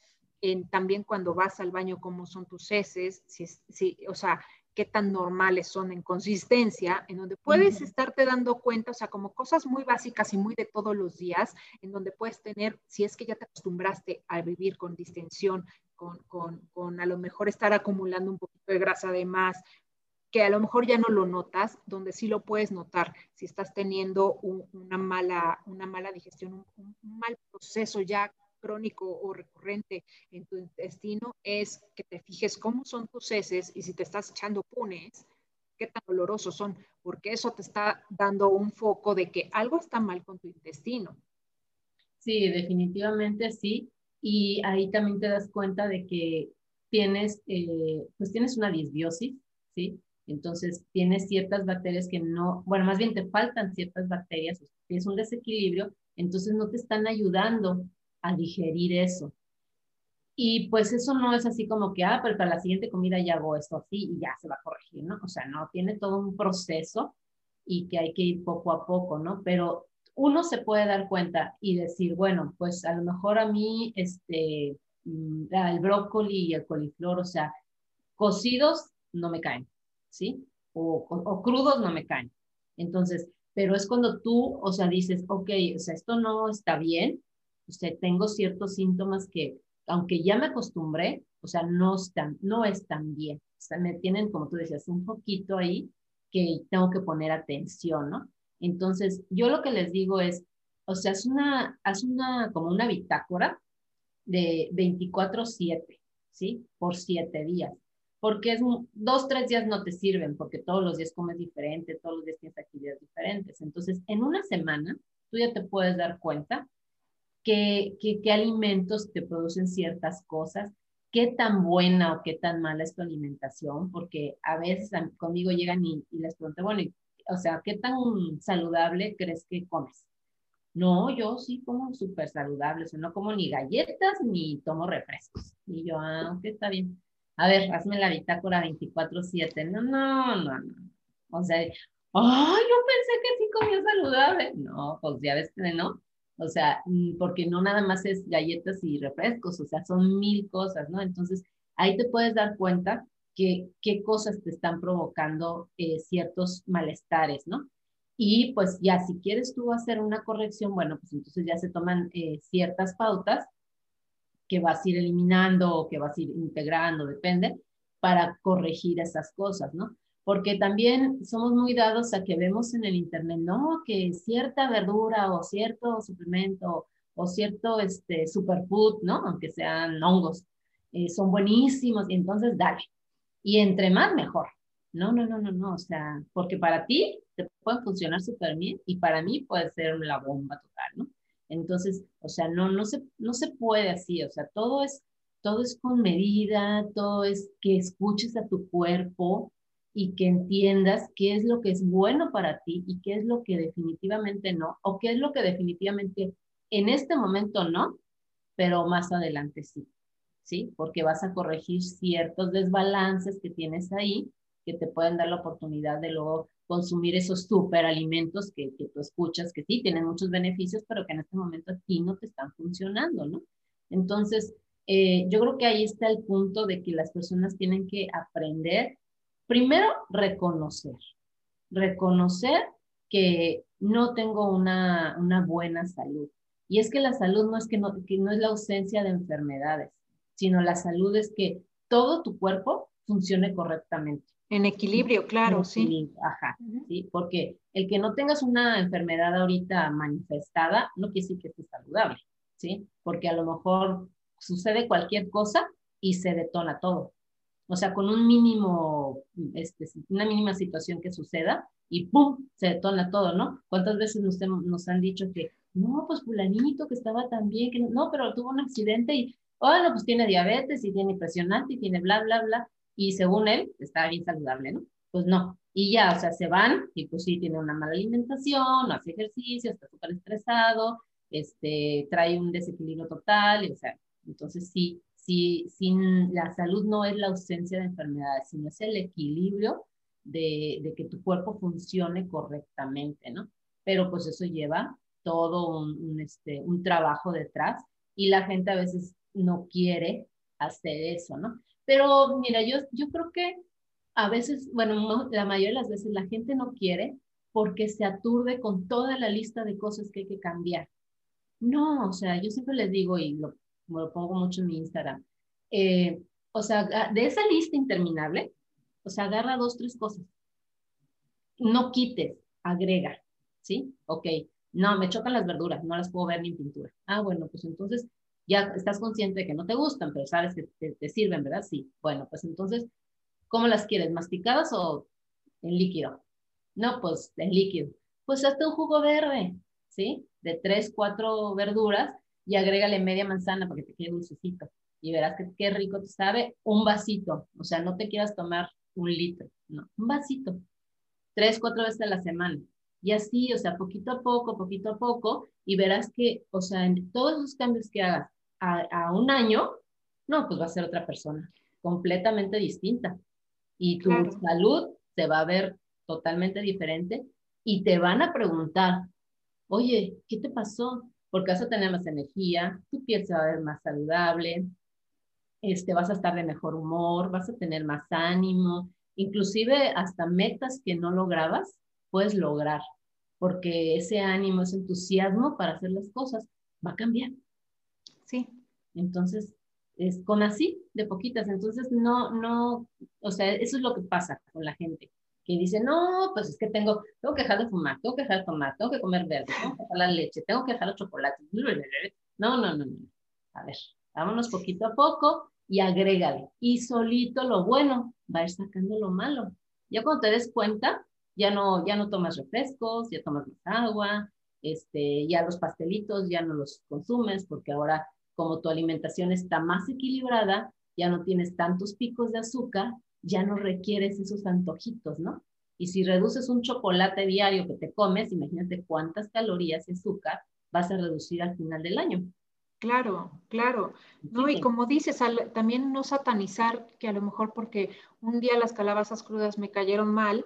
en, también cuando vas al baño cómo son tus heces, si, si, o sea, qué tan normales son en consistencia, en donde puedes estarte dando cuenta, o sea, como cosas muy básicas y muy de todos los días, en donde puedes tener, si es que ya te acostumbraste a vivir con distensión, con, con, con a lo mejor estar acumulando un poquito de grasa de más, que a lo mejor ya no lo notas, donde sí lo puedes notar, si estás teniendo una, mala, una mala digestión, un, un mal proceso ya crónico o recurrente en tu intestino es que te fijes cómo son tus heces y si te estás echando punes, qué tan olorosos son, porque eso te está dando un foco de que algo está mal con tu intestino. Sí, definitivamente sí. Y ahí también te das cuenta de que tienes, eh, pues tienes una disbiosis, ¿sí? Entonces tienes ciertas bacterias que no, bueno, más bien te faltan ciertas bacterias, tienes un desequilibrio, entonces no te están ayudando a digerir eso. Y pues eso no es así como que, ah, pero para la siguiente comida ya hago esto así y ya se va a corregir, ¿no? O sea, no, tiene todo un proceso y que hay que ir poco a poco, ¿no? Pero uno se puede dar cuenta y decir, bueno, pues a lo mejor a mí, este, mm, el brócoli y el coliflor, o sea, cocidos no me caen, ¿sí? O, o crudos no me caen. Entonces, pero es cuando tú, o sea, dices, ok, o sea, esto no está bien, o sea, tengo ciertos síntomas que, aunque ya me acostumbré, o sea, no están, no están bien. O sea, me tienen, como tú decías, un poquito ahí que tengo que poner atención, ¿no? Entonces, yo lo que les digo es, o sea, es una, haz una, como una bitácora de 24/7, ¿sí? Por siete días. Porque es dos, tres días no te sirven, porque todos los días comes diferente, todos los días tienes actividades diferentes. Entonces, en una semana, tú ya te puedes dar cuenta qué, qué, qué alimentos te producen ciertas cosas, qué tan buena o qué tan mala es tu alimentación, porque a veces conmigo llegan y, y les pregunto, bueno, o sea, ¿qué tan saludable crees que comes? No, yo sí como súper saludable, o sea, no como ni galletas ni tomo refrescos. Y yo, ah, ok, está bien. A ver, hazme la bitácora 24-7. No, no, no, no. O sea, ay, yo pensé que sí comía saludable. No, pues ya ves que no. O sea, mm, porque no nada más es galletas y refrescos, o sea, son mil cosas, ¿no? Entonces, ahí te puedes dar cuenta que qué cosas te están provocando eh, ciertos malestares, ¿no? Y pues ya, si quieres tú hacer una corrección, bueno, pues entonces ya se toman eh, ciertas pautas que vas a ir eliminando o que vas a ir integrando, depende, para corregir esas cosas, ¿no? Porque también somos muy dados a que vemos en el internet, no, que cierta verdura o cierto suplemento o cierto este, superfood, ¿no? Aunque sean hongos, eh, son buenísimos y entonces dale. Y entre más, mejor. No, no, no, no, no, o sea, porque para ti te puede funcionar súper bien y para mí puede ser la bomba total, ¿no? Entonces, o sea, no, no, se, no se puede así, o sea, todo es, todo es con medida, todo es que escuches a tu cuerpo y que entiendas qué es lo que es bueno para ti y qué es lo que definitivamente no, o qué es lo que definitivamente en este momento no, pero más adelante sí, ¿sí? Porque vas a corregir ciertos desbalances que tienes ahí que te pueden dar la oportunidad de luego consumir esos superalimentos que, que tú escuchas, que sí tienen muchos beneficios, pero que en este momento aquí no te están funcionando, ¿no? Entonces, eh, yo creo que ahí está el punto de que las personas tienen que aprender, primero, reconocer, reconocer que no tengo una, una buena salud. Y es que la salud no es que no, que no es la ausencia de enfermedades, sino la salud es que todo tu cuerpo funcione correctamente. En equilibrio, claro, sí. Ajá, sí, porque el que no tengas una enfermedad ahorita manifestada no quiere decir que estés saludable, ¿sí? Porque a lo mejor sucede cualquier cosa y se detona todo. O sea, con un mínimo, este, una mínima situación que suceda y ¡pum! se detona todo, ¿no? ¿Cuántas veces nos, nos han dicho que, no, pues fulanito que estaba tan bien, que no, pero tuvo un accidente y, bueno, pues tiene diabetes y tiene presión alta y tiene bla, bla, bla y según él está bien saludable, ¿no? Pues no. Y ya, o sea, se van y pues sí, tiene una mala alimentación, no hace ejercicio, está súper estresado, este, trae un desequilibrio total, o sea, entonces sí, sí, sin la salud no es la ausencia de enfermedades, sino es el equilibrio de, de que tu cuerpo funcione correctamente, ¿no? Pero pues eso lleva todo un, un, este, un trabajo detrás y la gente a veces no quiere hacer eso, ¿no? Pero mira, yo, yo creo que a veces, bueno, la mayoría de las veces la gente no quiere porque se aturde con toda la lista de cosas que hay que cambiar. No, o sea, yo siempre les digo y lo, lo pongo mucho en mi Instagram, eh, o sea, de esa lista interminable, o sea, agarra dos, tres cosas. No quites, agrega, ¿sí? Ok, no, me chocan las verduras, no las puedo ver ni en pintura. Ah, bueno, pues entonces ya estás consciente de que no te gustan, pero sabes que te, sirven, ¿verdad? Sí. Bueno, pues entonces, ¿cómo las quieres? ¿Masticadas o en líquido? No, pues en líquido. Pues hazte un jugo verde, ¿sí? De tres, cuatro verduras y agrégale media manzana para que te quede dulcecito. Y verás que qué rico te sabe un vasito. O sea, no te quieras tomar un litro, no, un vasito. Tres, cuatro veces a la semana. Y así, o sea, poquito a poco, poquito a poco, y verás que, o sea, en todos los cambios que hagas, a, un año, no, pues va a ser otra persona, completamente distinta. Y tu salud se va a ver totalmente diferente y te van a preguntar, oye, ¿qué te pasó? Porque vas a tener más energía, tu piel se va a ver más saludable, este, vas a estar de mejor humor, vas a tener más ánimo, inclusive hasta metas que no lograbas, puedes lograr, porque ese ánimo, ese entusiasmo para hacer las cosas va a cambiar. Sí. Entonces, es con así, de poquitas. Entonces, no, no, o sea, eso es lo que pasa con la gente, que dice, no, pues es que tengo, tengo que dejar de fumar, tengo que dejar de tomar, tengo que comer verde, tengo que dejar la leche, tengo que dejar los chocolates. No, no, no, no. A ver, vámonos poquito a poco y agrégale. Y solito lo bueno va a ir sacando lo malo. Ya cuando te des cuenta, ya no, ya no tomas refrescos, ya tomas más agua, este, ya los pastelitos ya no los consumes porque ahora como tu alimentación está más equilibrada, ya no tienes tantos picos de azúcar, ya no requieres esos antojitos, ¿no? Y si reduces un chocolate diario que te comes, imagínate cuántas calorías y azúcar vas a reducir al final del año. Claro, claro. No, y como dices, también no satanizar que a lo mejor porque un día las calabazas crudas me cayeron mal,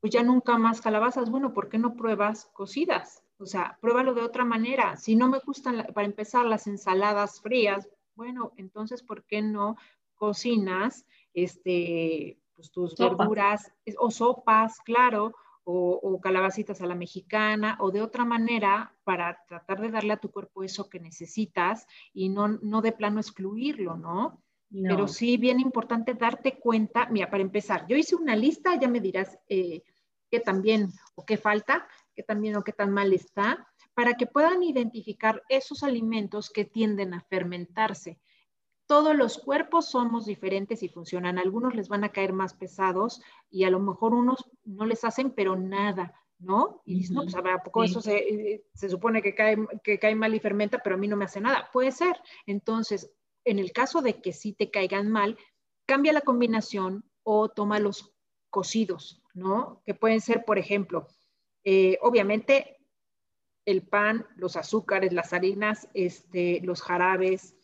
pues ya nunca más calabazas. Bueno, ¿por qué no pruebas cocidas? O sea, pruébalo de otra manera. Si no me gustan, para empezar, las ensaladas frías, bueno, entonces, ¿por qué no cocinas este, pues, tus verduras o sopas, claro, o, o, calabacitas a la mexicana, o de otra manera para tratar de darle a tu cuerpo eso que necesitas y no, no de plano excluirlo, ¿no? Pero sí, bien importante darte cuenta, mira, para empezar, yo hice una lista, ya me dirás eh, qué también o qué falta, qué también o qué tan mal está, para que puedan identificar esos alimentos que tienden a fermentarse. Todos los cuerpos somos diferentes y funcionan. Algunos les van a caer más pesados y a lo mejor unos no les hacen, pero nada, ¿no? Y dices, no, pues a poco eso se, se, supone que cae, que cae mal y fermenta, pero a mí no me hace nada. Puede ser. Entonces, en el caso de que sí te caigan mal, cambia la combinación o toma los cocidos, ¿no? Que pueden ser, por ejemplo, eh, obviamente el pan, los azúcares, las harinas, este, los jarabes,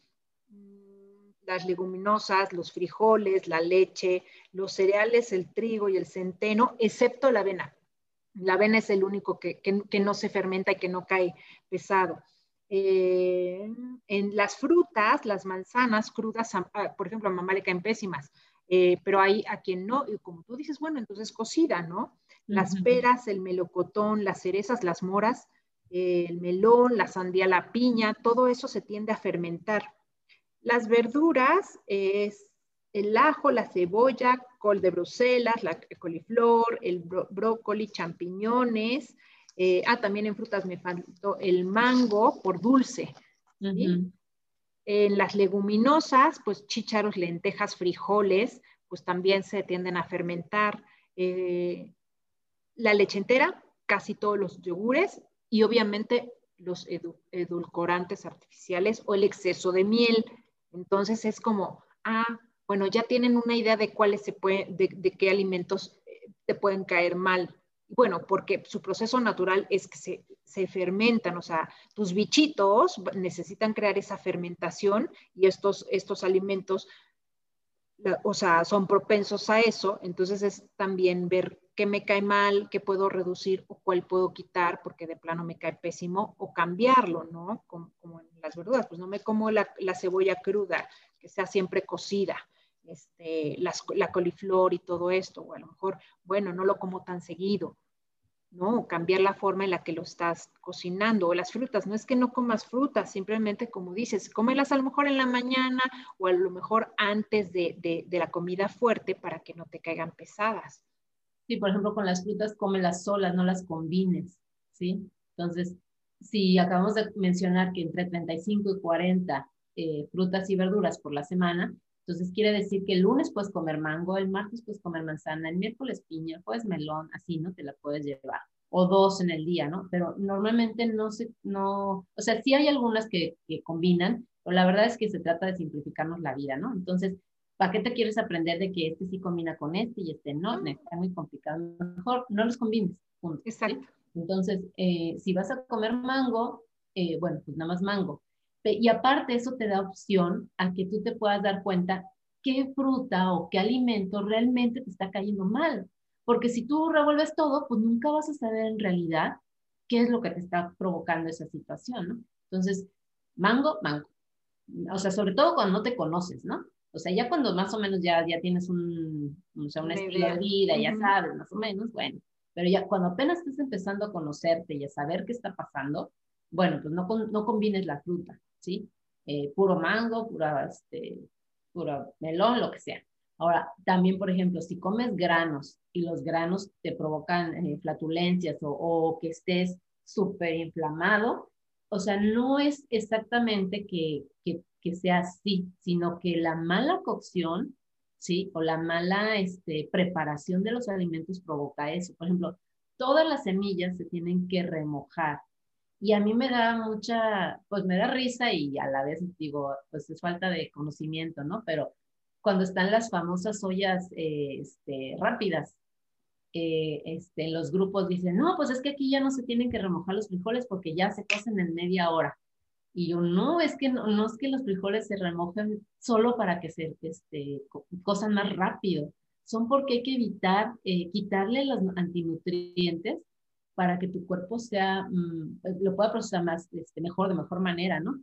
mm, las leguminosas, los frijoles, la leche, los cereales, el trigo y el centeno, excepto la avena. La avena es el único que, no se fermenta y que no cae pesado. Eh, en las frutas, las manzanas crudas, ah, por ejemplo, a mamá le caen pésimas, eh, pero hay a quien no, y como tú dices, bueno, entonces cocida, ¿no? Las peras, el melocotón, las cerezas, las moras, el melón, la sandía, la piña, todo eso se tiende a fermentar. Las verduras es el ajo, la cebolla, col de Bruselas, la coliflor, el brócoli, champiñones. Eh, ah, también en frutas me faltó el mango por dulce. En las leguminosas, pues chícharos, lentejas, frijoles, pues también se tienden a fermentar. Eh, la leche entera, casi todos los yogures y obviamente los edulcorantes artificiales o el exceso de miel. Entonces es como, ah, bueno, ya tienen una idea de cuáles se pueden, de, qué alimentos eh, te pueden caer mal. Bueno, porque su proceso natural es que se, se, fermentan, o sea, tus bichitos necesitan crear esa fermentación y estos, estos alimentos, o sea, son propensos a eso. Entonces es también ver qué me cae mal, qué puedo reducir o cuál puedo quitar porque de plano me cae pésimo o cambiarlo, ¿no? Como, en las verduras, pues no me como la, cebolla cruda, que sea siempre cocida, este, la coliflor y todo esto, o a lo mejor, bueno, no lo como tan seguido, ¿no? cambiar la forma en la que lo estás cocinando, o las frutas, no es que no comas frutas, simplemente como dices, cómelas a lo mejor en la mañana o a lo mejor antes de la comida fuerte para que no te caigan pesadas. Sí, por ejemplo, con las frutas, cómelas solas, no las combines, ¿sí? Entonces, si acabamos de mencionar que entre 35 y 40 eh, frutas y verduras por la semana, entonces quiere decir que el lunes puedes comer mango, el martes puedes comer manzana, el miércoles piña, el jueves melón, así, ¿no? Te la puedes llevar. O dos en el día, ¿no? Pero normalmente no se, no, o sea, sí hay algunas que, que combinan, pero la verdad es que se trata de simplificarnos la vida, ¿no? Entonces, ¿Para qué te quieres aprender de que este sí combina con este y este no? Está muy complicado. Mejor no los combines. Exacto. Entonces, eh, si vas a comer mango, eh, bueno, pues nada más mango. Y aparte eso te da opción a que tú te puedas dar cuenta qué fruta o qué alimento realmente te está cayendo mal. Porque si tú revuelves todo, pues nunca vas a saber en realidad qué es lo que te está provocando esa situación, ¿no? Entonces, mango, mango. O sea, sobre todo cuando no te conoces, ¿no? O sea, ya cuando más o menos ya, ya tienes un, o sea, un estilo de vida, ya sabes, más o menos, bueno. Pero ya cuando apenas estás empezando a conocerte y a saber qué está pasando, bueno, pues no, no combines la fruta, ¿sí? Eh, puro mango, pura, este, puro melón, lo que sea. Ahora, también, por ejemplo, si comes granos y los granos te provocan eh, flatulencias o, o, que estés súper inflamado, o sea, no es exactamente que, que que sea así, sino que la mala cocción, ¿sí? O la mala este, preparación de los alimentos provoca eso. Por ejemplo, todas las semillas se tienen que remojar. Y a mí me da mucha, pues me da risa y a la vez digo, pues es falta de conocimiento, ¿no? Pero cuando están las famosas ollas eh, este, rápidas, eh, este, los grupos dicen, no, pues es que aquí ya no se tienen que remojar los frijoles porque ya se cocen en media hora. Y yo, no, es que no, es que los frijoles se remojen solo para que se este, cosan más rápido, son porque hay que evitar, eh, quitarle los antinutrientes para que tu cuerpo sea, mm, lo pueda procesar más, este, mejor, de mejor manera, ¿no?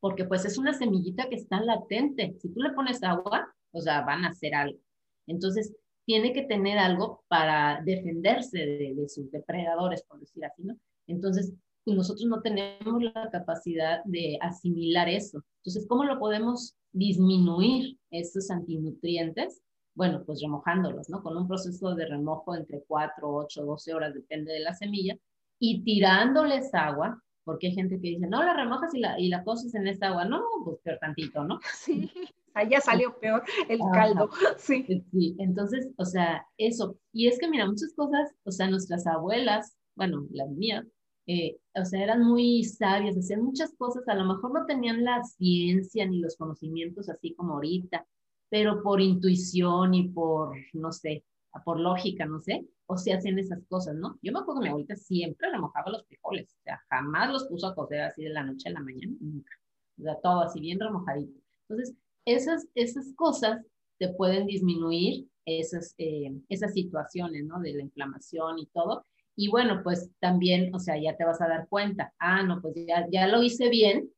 Porque pues es una semillita que está latente. Si tú le pones agua, o sea, van a hacer algo. Entonces, tiene que tener algo para defenderse de, de sus depredadores, por decir así, ¿no? Entonces, nosotros no tenemos la capacidad de asimilar eso. Entonces, ¿cómo lo podemos disminuir estos antinutrientes? Bueno, pues remojándolos, ¿no? Con un proceso de remojo entre 4, 8, 12 horas, depende de la semilla, y tirándoles agua, porque hay gente que dice, no, la remojas y la, y la coces en esta agua. No, pues peor tantito, ¿no? *laughs* Sí, allá salió peor el caldo. *laughs* Sí. sí. Entonces, o sea, eso. Y es que, mira, muchas cosas, o sea, nuestras abuelas, bueno, las mías, eh, o sea, eran muy sabias, hacían muchas cosas, a lo mejor no tenían la ciencia ni los conocimientos así como ahorita, pero por intuición y por, no sé, por lógica, no sé, o se hacen esas cosas, ¿no? Yo me acuerdo que mi abuelita siempre remojaba los frijoles, o sea, jamás los puso a cocer así de la noche a la mañana, nunca. O sea, todo así bien remojadito. Entonces, esas, esas cosas te pueden disminuir esas, eh, esas situaciones, ¿no? De la inflamación y todo. Y bueno, pues también, o sea, ya te vas a dar cuenta, ah, no, pues ya, ya lo hice bien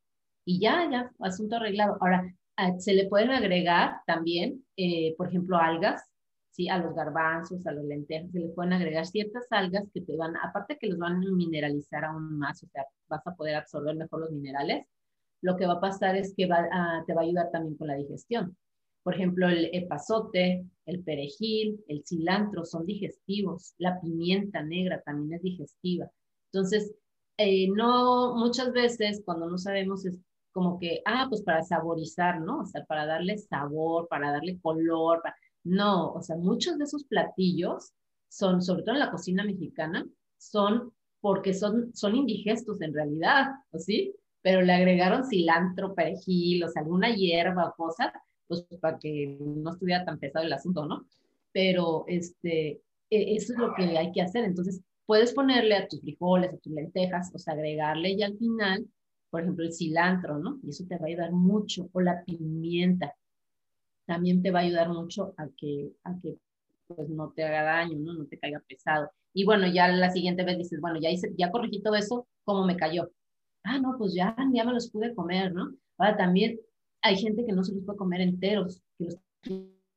y ya, ya, asunto arreglado. Ahora, se le pueden agregar también, eh, por ejemplo, algas, ¿sí? A los garbanzos, a los lentejas, se le pueden agregar ciertas algas que te van, aparte que los van a mineralizar aún más, o sea, vas a poder absorber mejor los minerales. Lo que va a pasar es que va te va a ayudar también con la digestión. Por ejemplo, el epazote, el perejil, el cilantro son digestivos. La pimienta negra también es digestiva. Entonces, eh, no, muchas veces cuando no sabemos es como que, ah, pues para saborizar, ¿no? O sea, para darle sabor, para darle color. No, o sea, muchos de esos platillos son, sobre todo en la cocina mexicana, son porque son, son indigestos en realidad, ¿o sí? Pero le agregaron cilantro, perejil, o sea, alguna hierba o cosas pues para que no estuviera tan pesado el asunto, ¿no? Pero este, e, eso es lo que hay que hacer. Entonces, puedes ponerle a tus frijoles, a tus lentejas, o sea, agregarle y al final, por ejemplo, el cilantro, ¿no? Y eso te va a ayudar mucho. O la pimienta, también te va a ayudar mucho a que, a que pues no te haga daño, ¿no? No te caiga pesado. Y bueno, ya la siguiente vez dices, bueno, ya hice, ya corregí todo eso, ¿cómo me cayó? Ah, no, pues ya, ya me los pude comer, ¿no? Ahora también hay gente que no se los puede comer enteros, que los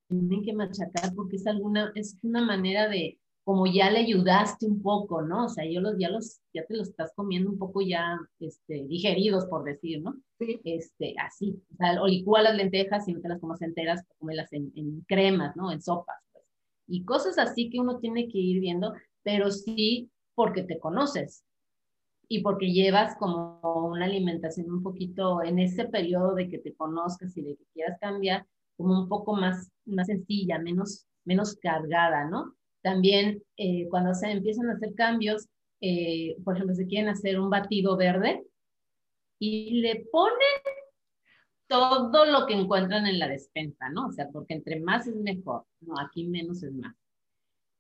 tienen que machacar porque es alguna, es una manera de, como ya le ayudaste un poco, ¿no? O sea, yo los, ya los, ya te los estás comiendo un poco ya, este, digeridos, por decir, ¿no? Sí. Este, así, o sea, o licúa las lentejas y no te las comas enteras, comelas en, en cremas, ¿no? En sopas, pues. Y cosas así que uno tiene que ir viendo, pero sí porque te conoces, y porque llevas como una alimentación un poquito en ese periodo de que te conozcas y de que quieras cambiar, como un poco más, más sencilla, menos, menos cargada, ¿no? También eh, cuando se empiezan a hacer cambios, eh, por ejemplo, se quieren hacer un batido verde y le ponen todo lo que encuentran en la despensa, ¿no? O sea, porque entre más es mejor, no, aquí menos es más.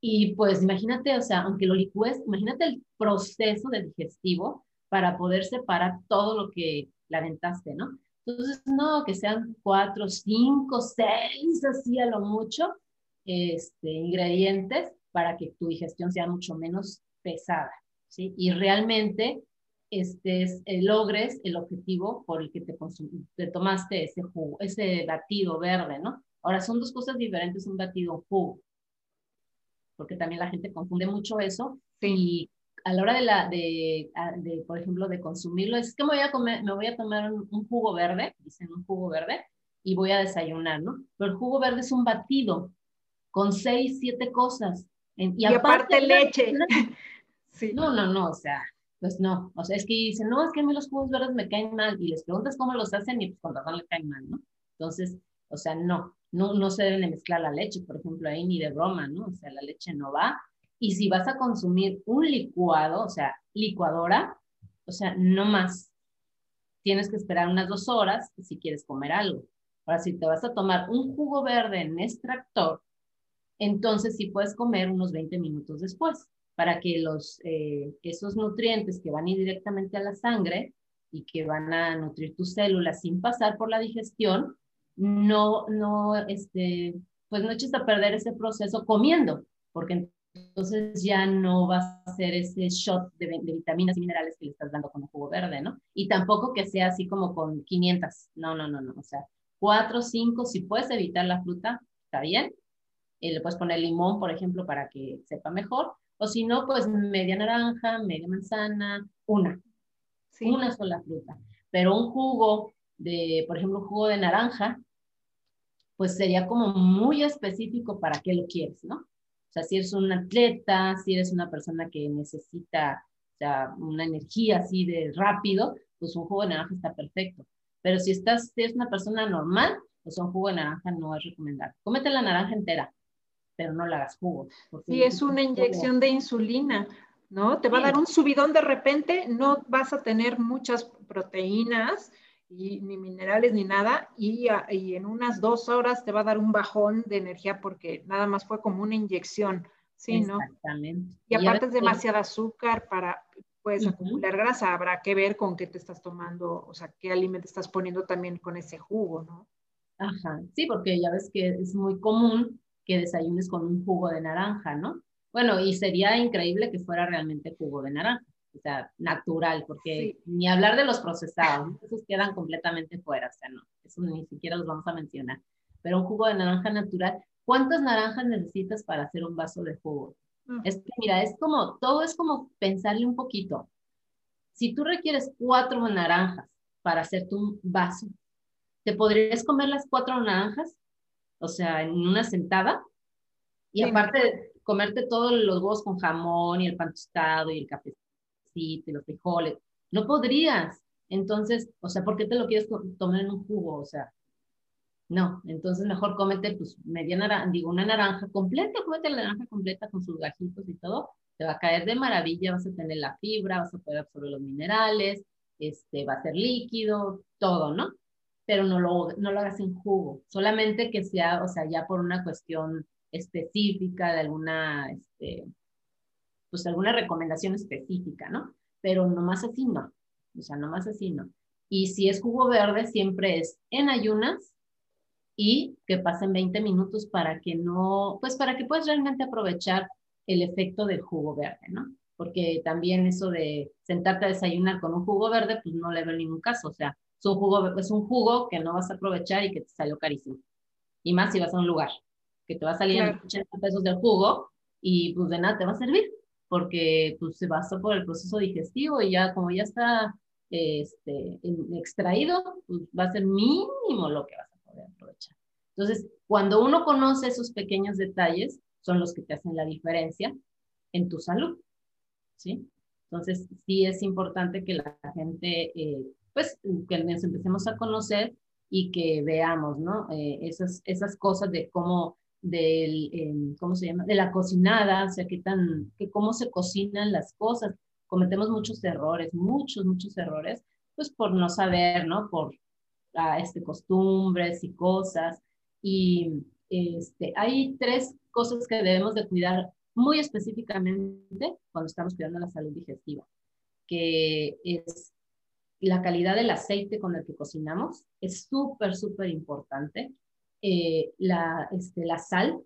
Y pues imagínate, o sea, aunque lo licúes, imagínate el proceso de digestivo para poder separar todo lo que la aventaste, ¿no? Entonces, no, que sean cuatro, cinco, seis, así a lo mucho, este, ingredientes para que tu digestión sea mucho menos pesada, ¿sí? Y realmente este, eh, logres el objetivo por el que te, te tomaste ese jugo, ese batido verde, ¿no? Ahora, son dos cosas diferentes, un batido jugo porque también la gente confunde mucho eso. Y a la hora de, la, de, de, por ejemplo, de consumirlo, es que me voy a, comer, me voy a tomar un, jugo verde, dicen un jugo verde, y voy a desayunar, ¿no? Pero el jugo verde es un batido con seis, siete cosas. y, aparte, leche. *laughs* sí. No, no, no, o sea, pues no. O sea, es que dicen, no, es que a mí los jugos verdes me caen mal. Y les preguntas cómo los hacen y pues con razón le caen mal, ¿no? Entonces, o sea, no no, no se deben mezclar la leche, por ejemplo, ahí ni de broma, ¿no? O sea, la leche no va. Y si vas a consumir un licuado, o sea, licuadora, O sea, no más. Tienes que esperar unas dos horas si quieres comer algo. Ahora, si te vas a tomar un jugo verde en extractor, entonces sí puedes comer unos 20 minutos después para que los, eh, esos nutrientes que van a ir directamente a la sangre y que van a nutrir tus células sin pasar por la digestión, no, no, este, pues no eches a perder ese proceso comiendo, porque entonces ya no vas a hacer ese shot de, de, vitaminas y minerales que le estás dando con el jugo verde, ¿no? Y tampoco que sea así como con 500, no, no, no, no, o sea, 4, 5, si puedes evitar la fruta, está bien, y le puedes poner limón, por ejemplo, para que sepa mejor, o si no, pues media naranja, media manzana, una, una sola fruta. Pero un jugo de, por ejemplo, un jugo de naranja, pues sería como muy específico para qué lo quieres, ¿no? O sea, si eres un atleta, si eres una persona que necesita o sea, una energía así de rápido, pues un jugo de naranja está perfecto. Pero si estás, si eres una persona normal, pues un jugo de naranja no es recomendable. Cómete la naranja entera, pero no la hagas jugo. Sí, es una inyección de insulina, ¿no? Te va a dar un subidón de repente, no vas a tener muchas proteínas, y, ni minerales ni nada, y, y, en unas dos horas te va a dar un bajón de energía porque nada más fue como una inyección, ¿sí? ¿no? Exactamente. Y aparte es demasiado azúcar para, puedes acumular grasa, habrá que ver con qué te estás tomando, o sea, qué alimento estás poniendo también con ese jugo, ¿no? Ajá, sí, porque ya ves que es muy común que desayunes con un jugo de naranja, ¿no? Bueno, y sería increíble que fuera realmente jugo de naranja o sea, natural, porque ni hablar de los procesados, esos quedan completamente fuera, o sea, no, eso ni siquiera los vamos a mencionar. Pero un jugo de naranja natural, ¿cuántas naranjas necesitas para hacer un vaso de jugo? Mm. Es que, mira, es como, todo es como pensarle un poquito. Si tú requieres cuatro naranjas para hacerte un vaso, ¿te podrías comer las cuatro naranjas? O sea, en una sentada. Y aparte, comerte todos los huevos con jamón y el pan tostado y el café los frijoles. No podrías. Entonces, o sea, ¿por qué te lo quieres tomar en un jugo? O sea, no. Entonces, mejor cómete, pues, media naranja, digo, una naranja completa, cómete la naranja completa con sus gajitos y todo. Te va a caer de maravilla, vas a tener la fibra, vas a poder absorber los minerales, este, va a ser líquido, todo, ¿no? Pero no lo, no lo hagas en jugo. Solamente que sea, o sea, ya por una cuestión específica de alguna, este, pues alguna recomendación específica, ¿no? Pero nomás así no, o sea, nomás así no. Y si es jugo verde, siempre es en ayunas y que pasen 20 minutos para que no, pues para que puedas realmente aprovechar el efecto del jugo verde, ¿no? Porque también eso de sentarte a desayunar con un jugo verde, pues no le veo ningún caso, o sea, es un jugo, es un jugo que no vas a aprovechar y que te salió carísimo. Y más si vas a un lugar, que te va a salir 80 pesos del jugo y pues de nada te va a servir porque pues, se basa por el proceso digestivo y ya como ya está este, extraído, pues, va a ser mínimo lo que vas a poder aprovechar. Entonces, cuando uno conoce esos pequeños detalles, son los que te hacen la diferencia en tu salud, ¿sí? Entonces, sí es importante que la gente, eh, pues, que nos empecemos a conocer y que veamos, ¿no? Eh, esas, esas cosas de cómo del, em, ¿cómo se llama? De la cocinada, o sea, qué tan, que cómo se cocinan las cosas. Cometemos muchos errores, muchos, muchos errores, pues por no saber, ¿no? Por ah, este, costumbres y cosas. Y este, hay tres cosas que debemos de cuidar muy específicamente cuando estamos cuidando la salud digestiva, que es la calidad del aceite con el que cocinamos, es súper, súper importante eh, la, este, la sal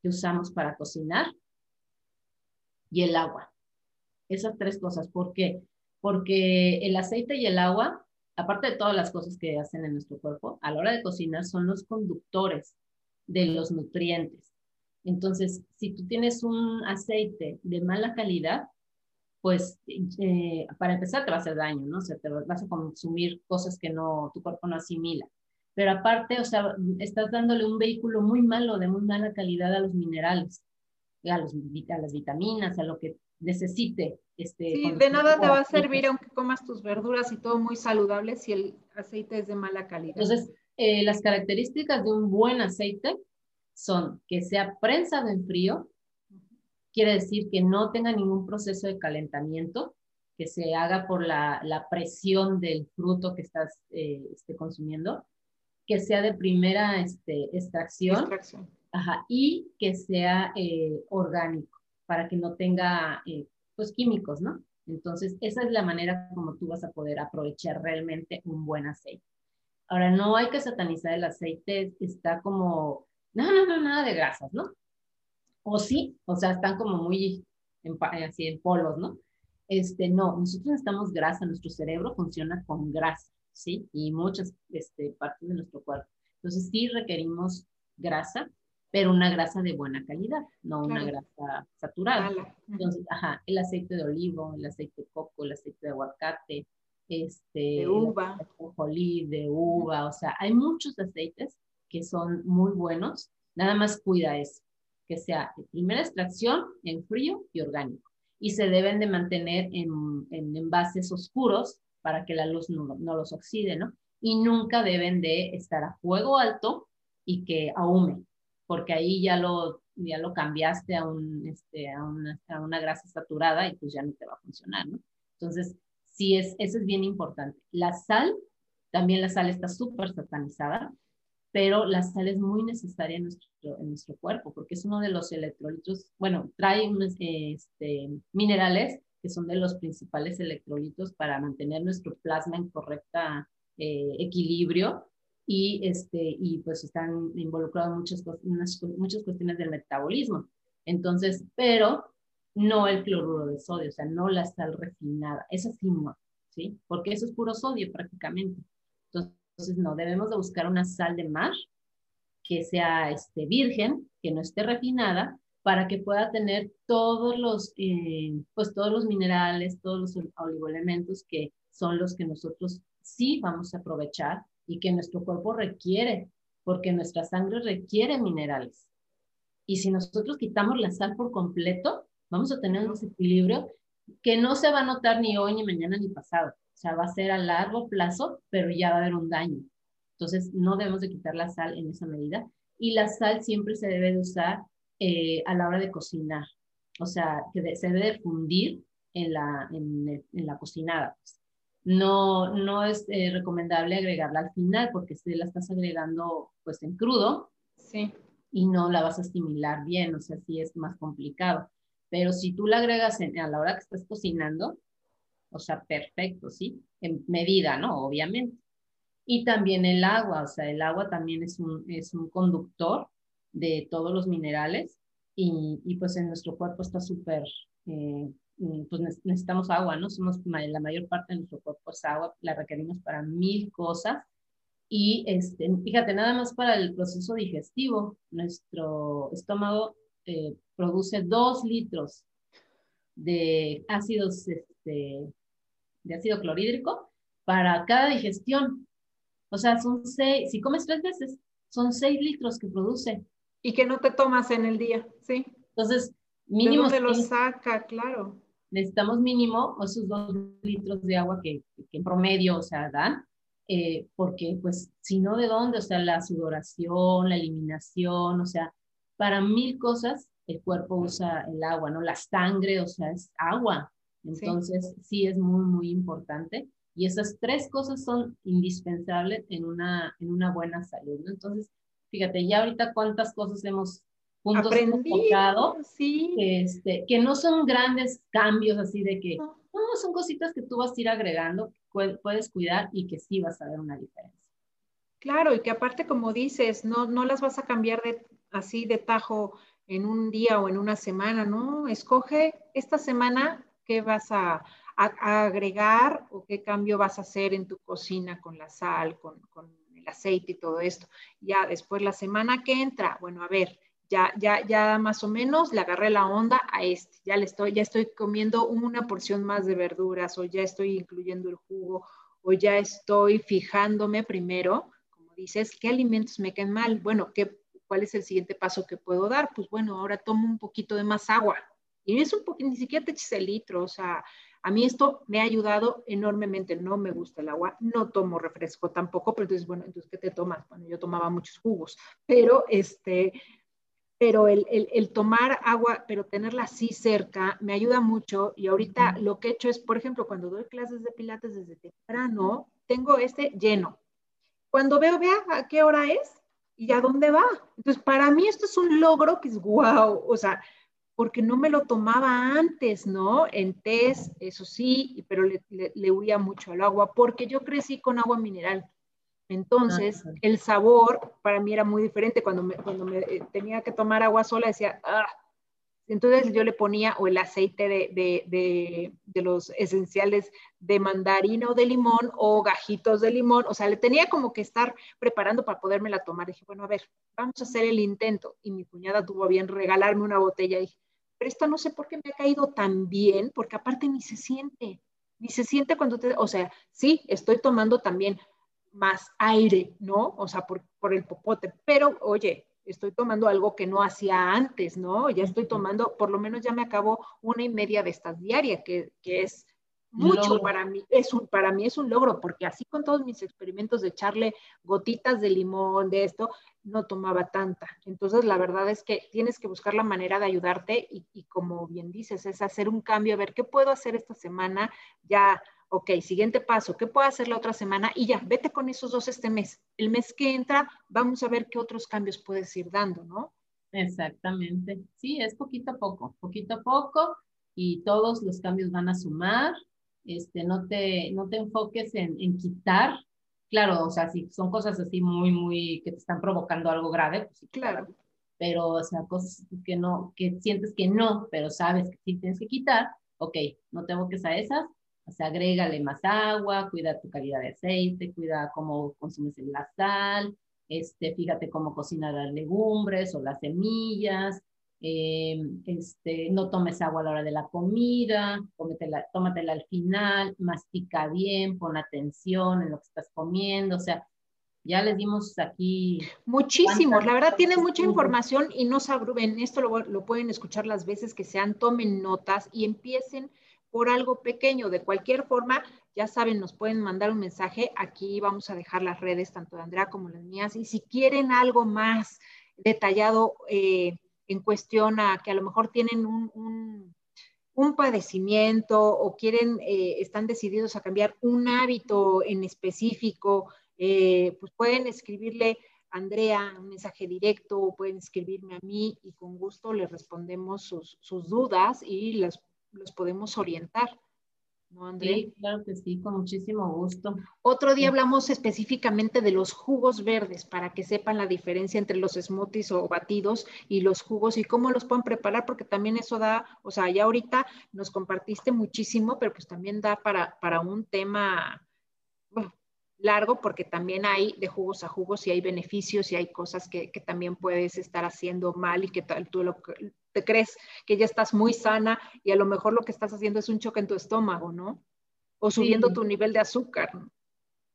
que usamos para cocinar y el agua. Esas tres cosas. ¿Por qué? Porque el aceite y el agua, aparte de todas las cosas que hacen en nuestro cuerpo, a la hora de cocinar son los conductores de los nutrientes. Entonces, si tú tienes un aceite de mala calidad, pues eh, para empezar te va a hacer daño, ¿no? O sea, te vas a consumir cosas que no, tu cuerpo no asimila pero aparte, o sea, estás dándole un vehículo muy malo, de muy mala calidad a los minerales, a, los, a las vitaminas, a lo que necesite. Este, sí, de nada te va a servir aunque comas tus verduras y todo muy saludable si el aceite es de mala calidad. Entonces, eh, las características de un buen aceite son que sea prensado en frío, quiere decir que no tenga ningún proceso de calentamiento, que se haga por la, la presión del fruto que estás eh, este, consumiendo, que sea de primera este, extracción, Ajá, y que sea eh, orgánico, para que no tenga eh, pues químicos, ¿no? Entonces, esa es la manera como tú vas a poder aprovechar realmente un buen aceite. Ahora, no hay que satanizar el aceite, está como, no, no, no, nada de grasas, ¿no? O sí, o sea, están como muy en, así en polos, ¿no? Este, no, nosotros necesitamos grasa, nuestro cerebro funciona con grasa, ¿sí? Y muchas este, partes de nuestro cuerpo. Entonces, sí requerimos grasa, pero una grasa de buena calidad, no una grasa saturada. Entonces, ajá, el aceite de olivo, el aceite de coco, el aceite de aguacate, este, de uva, de, de uva, o sea, hay muchos aceites que son muy buenos, nada más cuida eso, que sea de primera extracción en frío y orgánico. Y se deben de mantener en, en envases oscuros para que la luz no, no los oxide, ¿no? Y nunca deben de estar a fuego alto y que ahume, porque ahí ya lo, ya lo cambiaste a, un, este, a, una, a una grasa saturada y pues ya no te va a funcionar, ¿no? Entonces, sí, es, eso es bien importante. La sal, también la sal está súper satanizada, pero la sal es muy necesaria en nuestro, en nuestro cuerpo porque es uno de los electrolitos, bueno, trae unos este, minerales que son de los principales electrolitos para mantener nuestro plasma en correcta eh, equilibrio y, este, y pues están involucrados muchas, muchas cuestiones del metabolismo. Entonces, pero no el cloruro de sodio, o sea, no la sal refinada, esa sí ¿sí? Porque eso es puro sodio prácticamente. Entonces, no, debemos de buscar una sal de mar que sea este, virgen, que no esté refinada, para que pueda tener todos los, eh, pues todos los minerales, todos los oligoelementos que son los que nosotros sí vamos a aprovechar y que nuestro cuerpo requiere, porque nuestra sangre requiere minerales. Y si nosotros quitamos la sal por completo, vamos a tener un desequilibrio que no se va a notar ni hoy, ni mañana, ni pasado. O sea, va a ser a largo plazo, pero ya va a haber un daño. Entonces, no debemos de quitar la sal en esa medida. Y la sal siempre se debe de usar eh, a la hora de cocinar. O sea, que se debe fundir en la, en, la cocinada. Pues no, no es eh, recomendable agregarla al final porque si la estás agregando pues en crudo sí. y no la vas a asimilar bien, o sea, sí es más complicado. Pero si tú la agregas a la hora que estás cocinando, o sea, perfecto, ¿sí? En medida, ¿no? Obviamente. Y también el agua, o sea, el agua también es un, es un conductor de todos los minerales y, y pues en nuestro cuerpo está súper eh, pues necesitamos agua, ¿no? Somos, la mayor parte de nuestro cuerpo es agua, la requerimos para mil cosas. Y este, fíjate, nada más para el proceso digestivo, nuestro estómago eh, produce dos litros de ácidos, este, de ácido clorhídrico para cada digestión. O sea, son seis, si comes tres veces, son seis litros que produce. Y que no te tomas en el día, ¿sí? Entonces, mínimo. ¿De dónde lo saca? Claro necesitamos mínimo esos dos litros de agua que, en promedio, o sea, dan, eh, porque pues si no, ¿de dónde? O sea, la sudoración, la eliminación, o sea, para mil cosas el cuerpo usa el agua, ¿no? La sangre, o sea, es agua. Entonces, sí, es muy, muy importante. Y esas tres cosas son indispensables en una, en una buena salud, ¿no? Entonces, fíjate, ya ahorita cuántas cosas hemos puntos enfocado, sí. este, que no son grandes cambios así de que, no. son cositas que tú vas a ir agregando, puedes cuidar y que sí vas a ver una diferencia. Claro, y que aparte, como dices, no, no las vas a cambiar de, así de tajo en un día o en una semana, ¿no? Escoge esta semana qué vas a, agregar o qué cambio vas a hacer en tu cocina con la sal, con, con el aceite y todo esto. Ya después la semana que entra, bueno, a ver, ya, ya, ya más o menos le agarré la onda a este, ya le estoy, ya estoy comiendo una porción más de verduras o ya estoy incluyendo el jugo o ya estoy fijándome primero, como dices, qué alimentos me quedan mal, bueno, ¿qué, ¿cuál es el siguiente paso que puedo dar? Pues bueno, ahora tomo un poquito de más agua. Y es un poquito, ni siquiera te eches el litro, o sea, a mí esto me ha ayudado enormemente. No me gusta el agua, no tomo refresco tampoco, pero entonces, bueno, entonces, ¿qué te tomas? Bueno, yo tomaba muchos jugos, pero este, pero el, el, tomar agua, pero tenerla así cerca, me ayuda mucho. Y ahorita lo que he hecho es, por ejemplo, cuando doy clases de pilates desde temprano, tengo este lleno. Cuando veo, vea a qué hora es y a dónde va. Entonces, para mí esto es un logro que es wow. O sea, porque no me lo tomaba antes, ¿no? En test, eso sí, pero le, le huía mucho al agua, porque yo crecí con agua mineral. Entonces, el sabor para mí era muy diferente. Cuando me, cuando me eh, tenía que tomar agua sola, decía, ah. Entonces yo le ponía o el aceite de, de, de, los esenciales de mandarina o de limón o gajitos de limón. O sea, le tenía como que estar preparando para podérmela tomar. Dije, bueno, a ver, vamos a hacer el intento. Y mi cuñada tuvo bien regalarme una botella. Y dije, pero esto no sé por qué me ha caído tan bien, porque aparte ni se siente. Ni se siente cuando te, o sea, sí, estoy tomando también más aire, ¿no? O sea, por, por el popote. Pero, oye, estoy tomando algo que no hacía antes, ¿no? Ya estoy tomando, por lo menos ya me acabo una y media de estas diarias, que, que es mucho para mí, es un, para mí es un logro, porque así con todos mis experimentos de echarle gotitas de limón, de esto, no tomaba tanta. Entonces, la verdad es que tienes que buscar la manera de ayudarte y, y como bien dices, es hacer un cambio, a ver qué puedo hacer esta semana, ya ok, siguiente paso, ¿qué puedo hacer la otra semana? Y ya, vete con esos dos este mes. El mes que entra, vamos a ver qué otros cambios puedes ir dando, ¿no? Exactamente. Sí, es poquito a poco, poquito a poco y todos los cambios van a sumar. Este, no te, no te enfoques en, quitar. Claro, o sea, si son cosas así muy, muy, que te están provocando algo grave, pues sí, claro. Pero, o sea, cosas que no, que sientes que no, pero sabes que sí tienes que quitar, ok, no te enfoques a esas, o sea, agrégale más agua, cuida tu calidad de aceite, cuida cómo consumes la sal, este, fíjate cómo cocinar las legumbres o las semillas, eh, este, no tomes agua a la hora de la comida, tómatela al final, mastica bien, pon atención en lo que estás comiendo, o sea, ya les dimos aquí. Muchísimos, la verdad tiene mucha información y no se abruben, esto lo, lo, pueden escuchar las veces que sean, tomen notas y empiecen por algo pequeño. De cualquier forma, ya saben, nos pueden mandar un mensaje. Aquí vamos a dejar las redes, tanto de Andrea como las mías. Y si quieren algo más detallado eh, en cuestión a que a lo mejor tienen un, padecimiento o quieren, eh, están decididos a cambiar un hábito en específico, eh, pues pueden escribirle a Andrea un mensaje directo o pueden escribirme a mí y con gusto les respondemos sus, sus dudas y las los podemos orientar. ¿No, André? Sí, claro que sí, con muchísimo gusto. Otro día hablamos específicamente de los jugos verdes para que sepan la diferencia entre los smoothies o batidos y los jugos y cómo los pueden preparar, porque también eso da, o sea, ya ahorita nos compartiste muchísimo, pero pues también da para, para un tema largo porque también hay de jugos a jugos y hay beneficios y hay cosas que, que también puedes estar haciendo mal y que tú lo, te crees que ya estás muy sana y a lo mejor lo que estás haciendo es un choque en tu estómago, ¿no? O subiendo tu nivel de azúcar.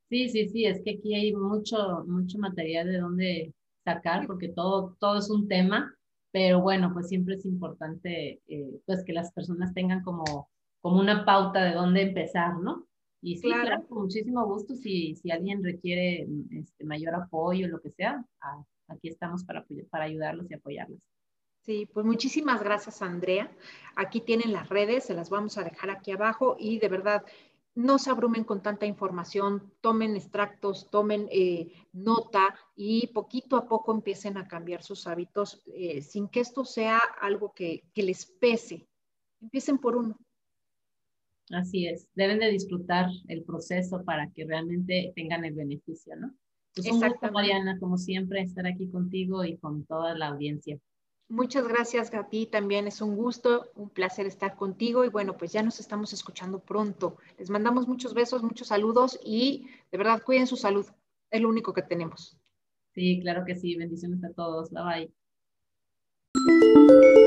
Sí, sí, sí, es que aquí hay mucho, mucho material de dónde sacar porque todo, todo es un tema, pero bueno, pues siempre es importante eh, pues que las personas tengan como, como una pauta de dónde empezar, ¿no? Y sí, claro, con muchísimo gusto, si, si alguien requiere este, mayor apoyo, lo que sea, aquí estamos para, para ayudarlos y apoyarlos. Sí, pues muchísimas gracias, Andrea. Aquí tienen las redes, se las vamos a dejar aquí abajo y de verdad, no se abrumen con tanta información, tomen extractos, tomen eh, nota y poquito a poco empiecen a cambiar sus hábitos eh, sin que esto sea algo que, que les pese. Empiecen por uno. Así es, deben de disfrutar el proceso para que realmente tengan el beneficio, ¿no? Pues un gusto, Mariana, como siempre, estar aquí contigo y con toda la audiencia. Muchas gracias, Gaby. También es un gusto, un placer estar contigo. Y bueno, pues ya nos estamos escuchando pronto. Les mandamos muchos besos, muchos saludos y de verdad cuiden su salud. Es lo único que tenemos. Sí, claro que sí. Bendiciones a todos. Bye bye.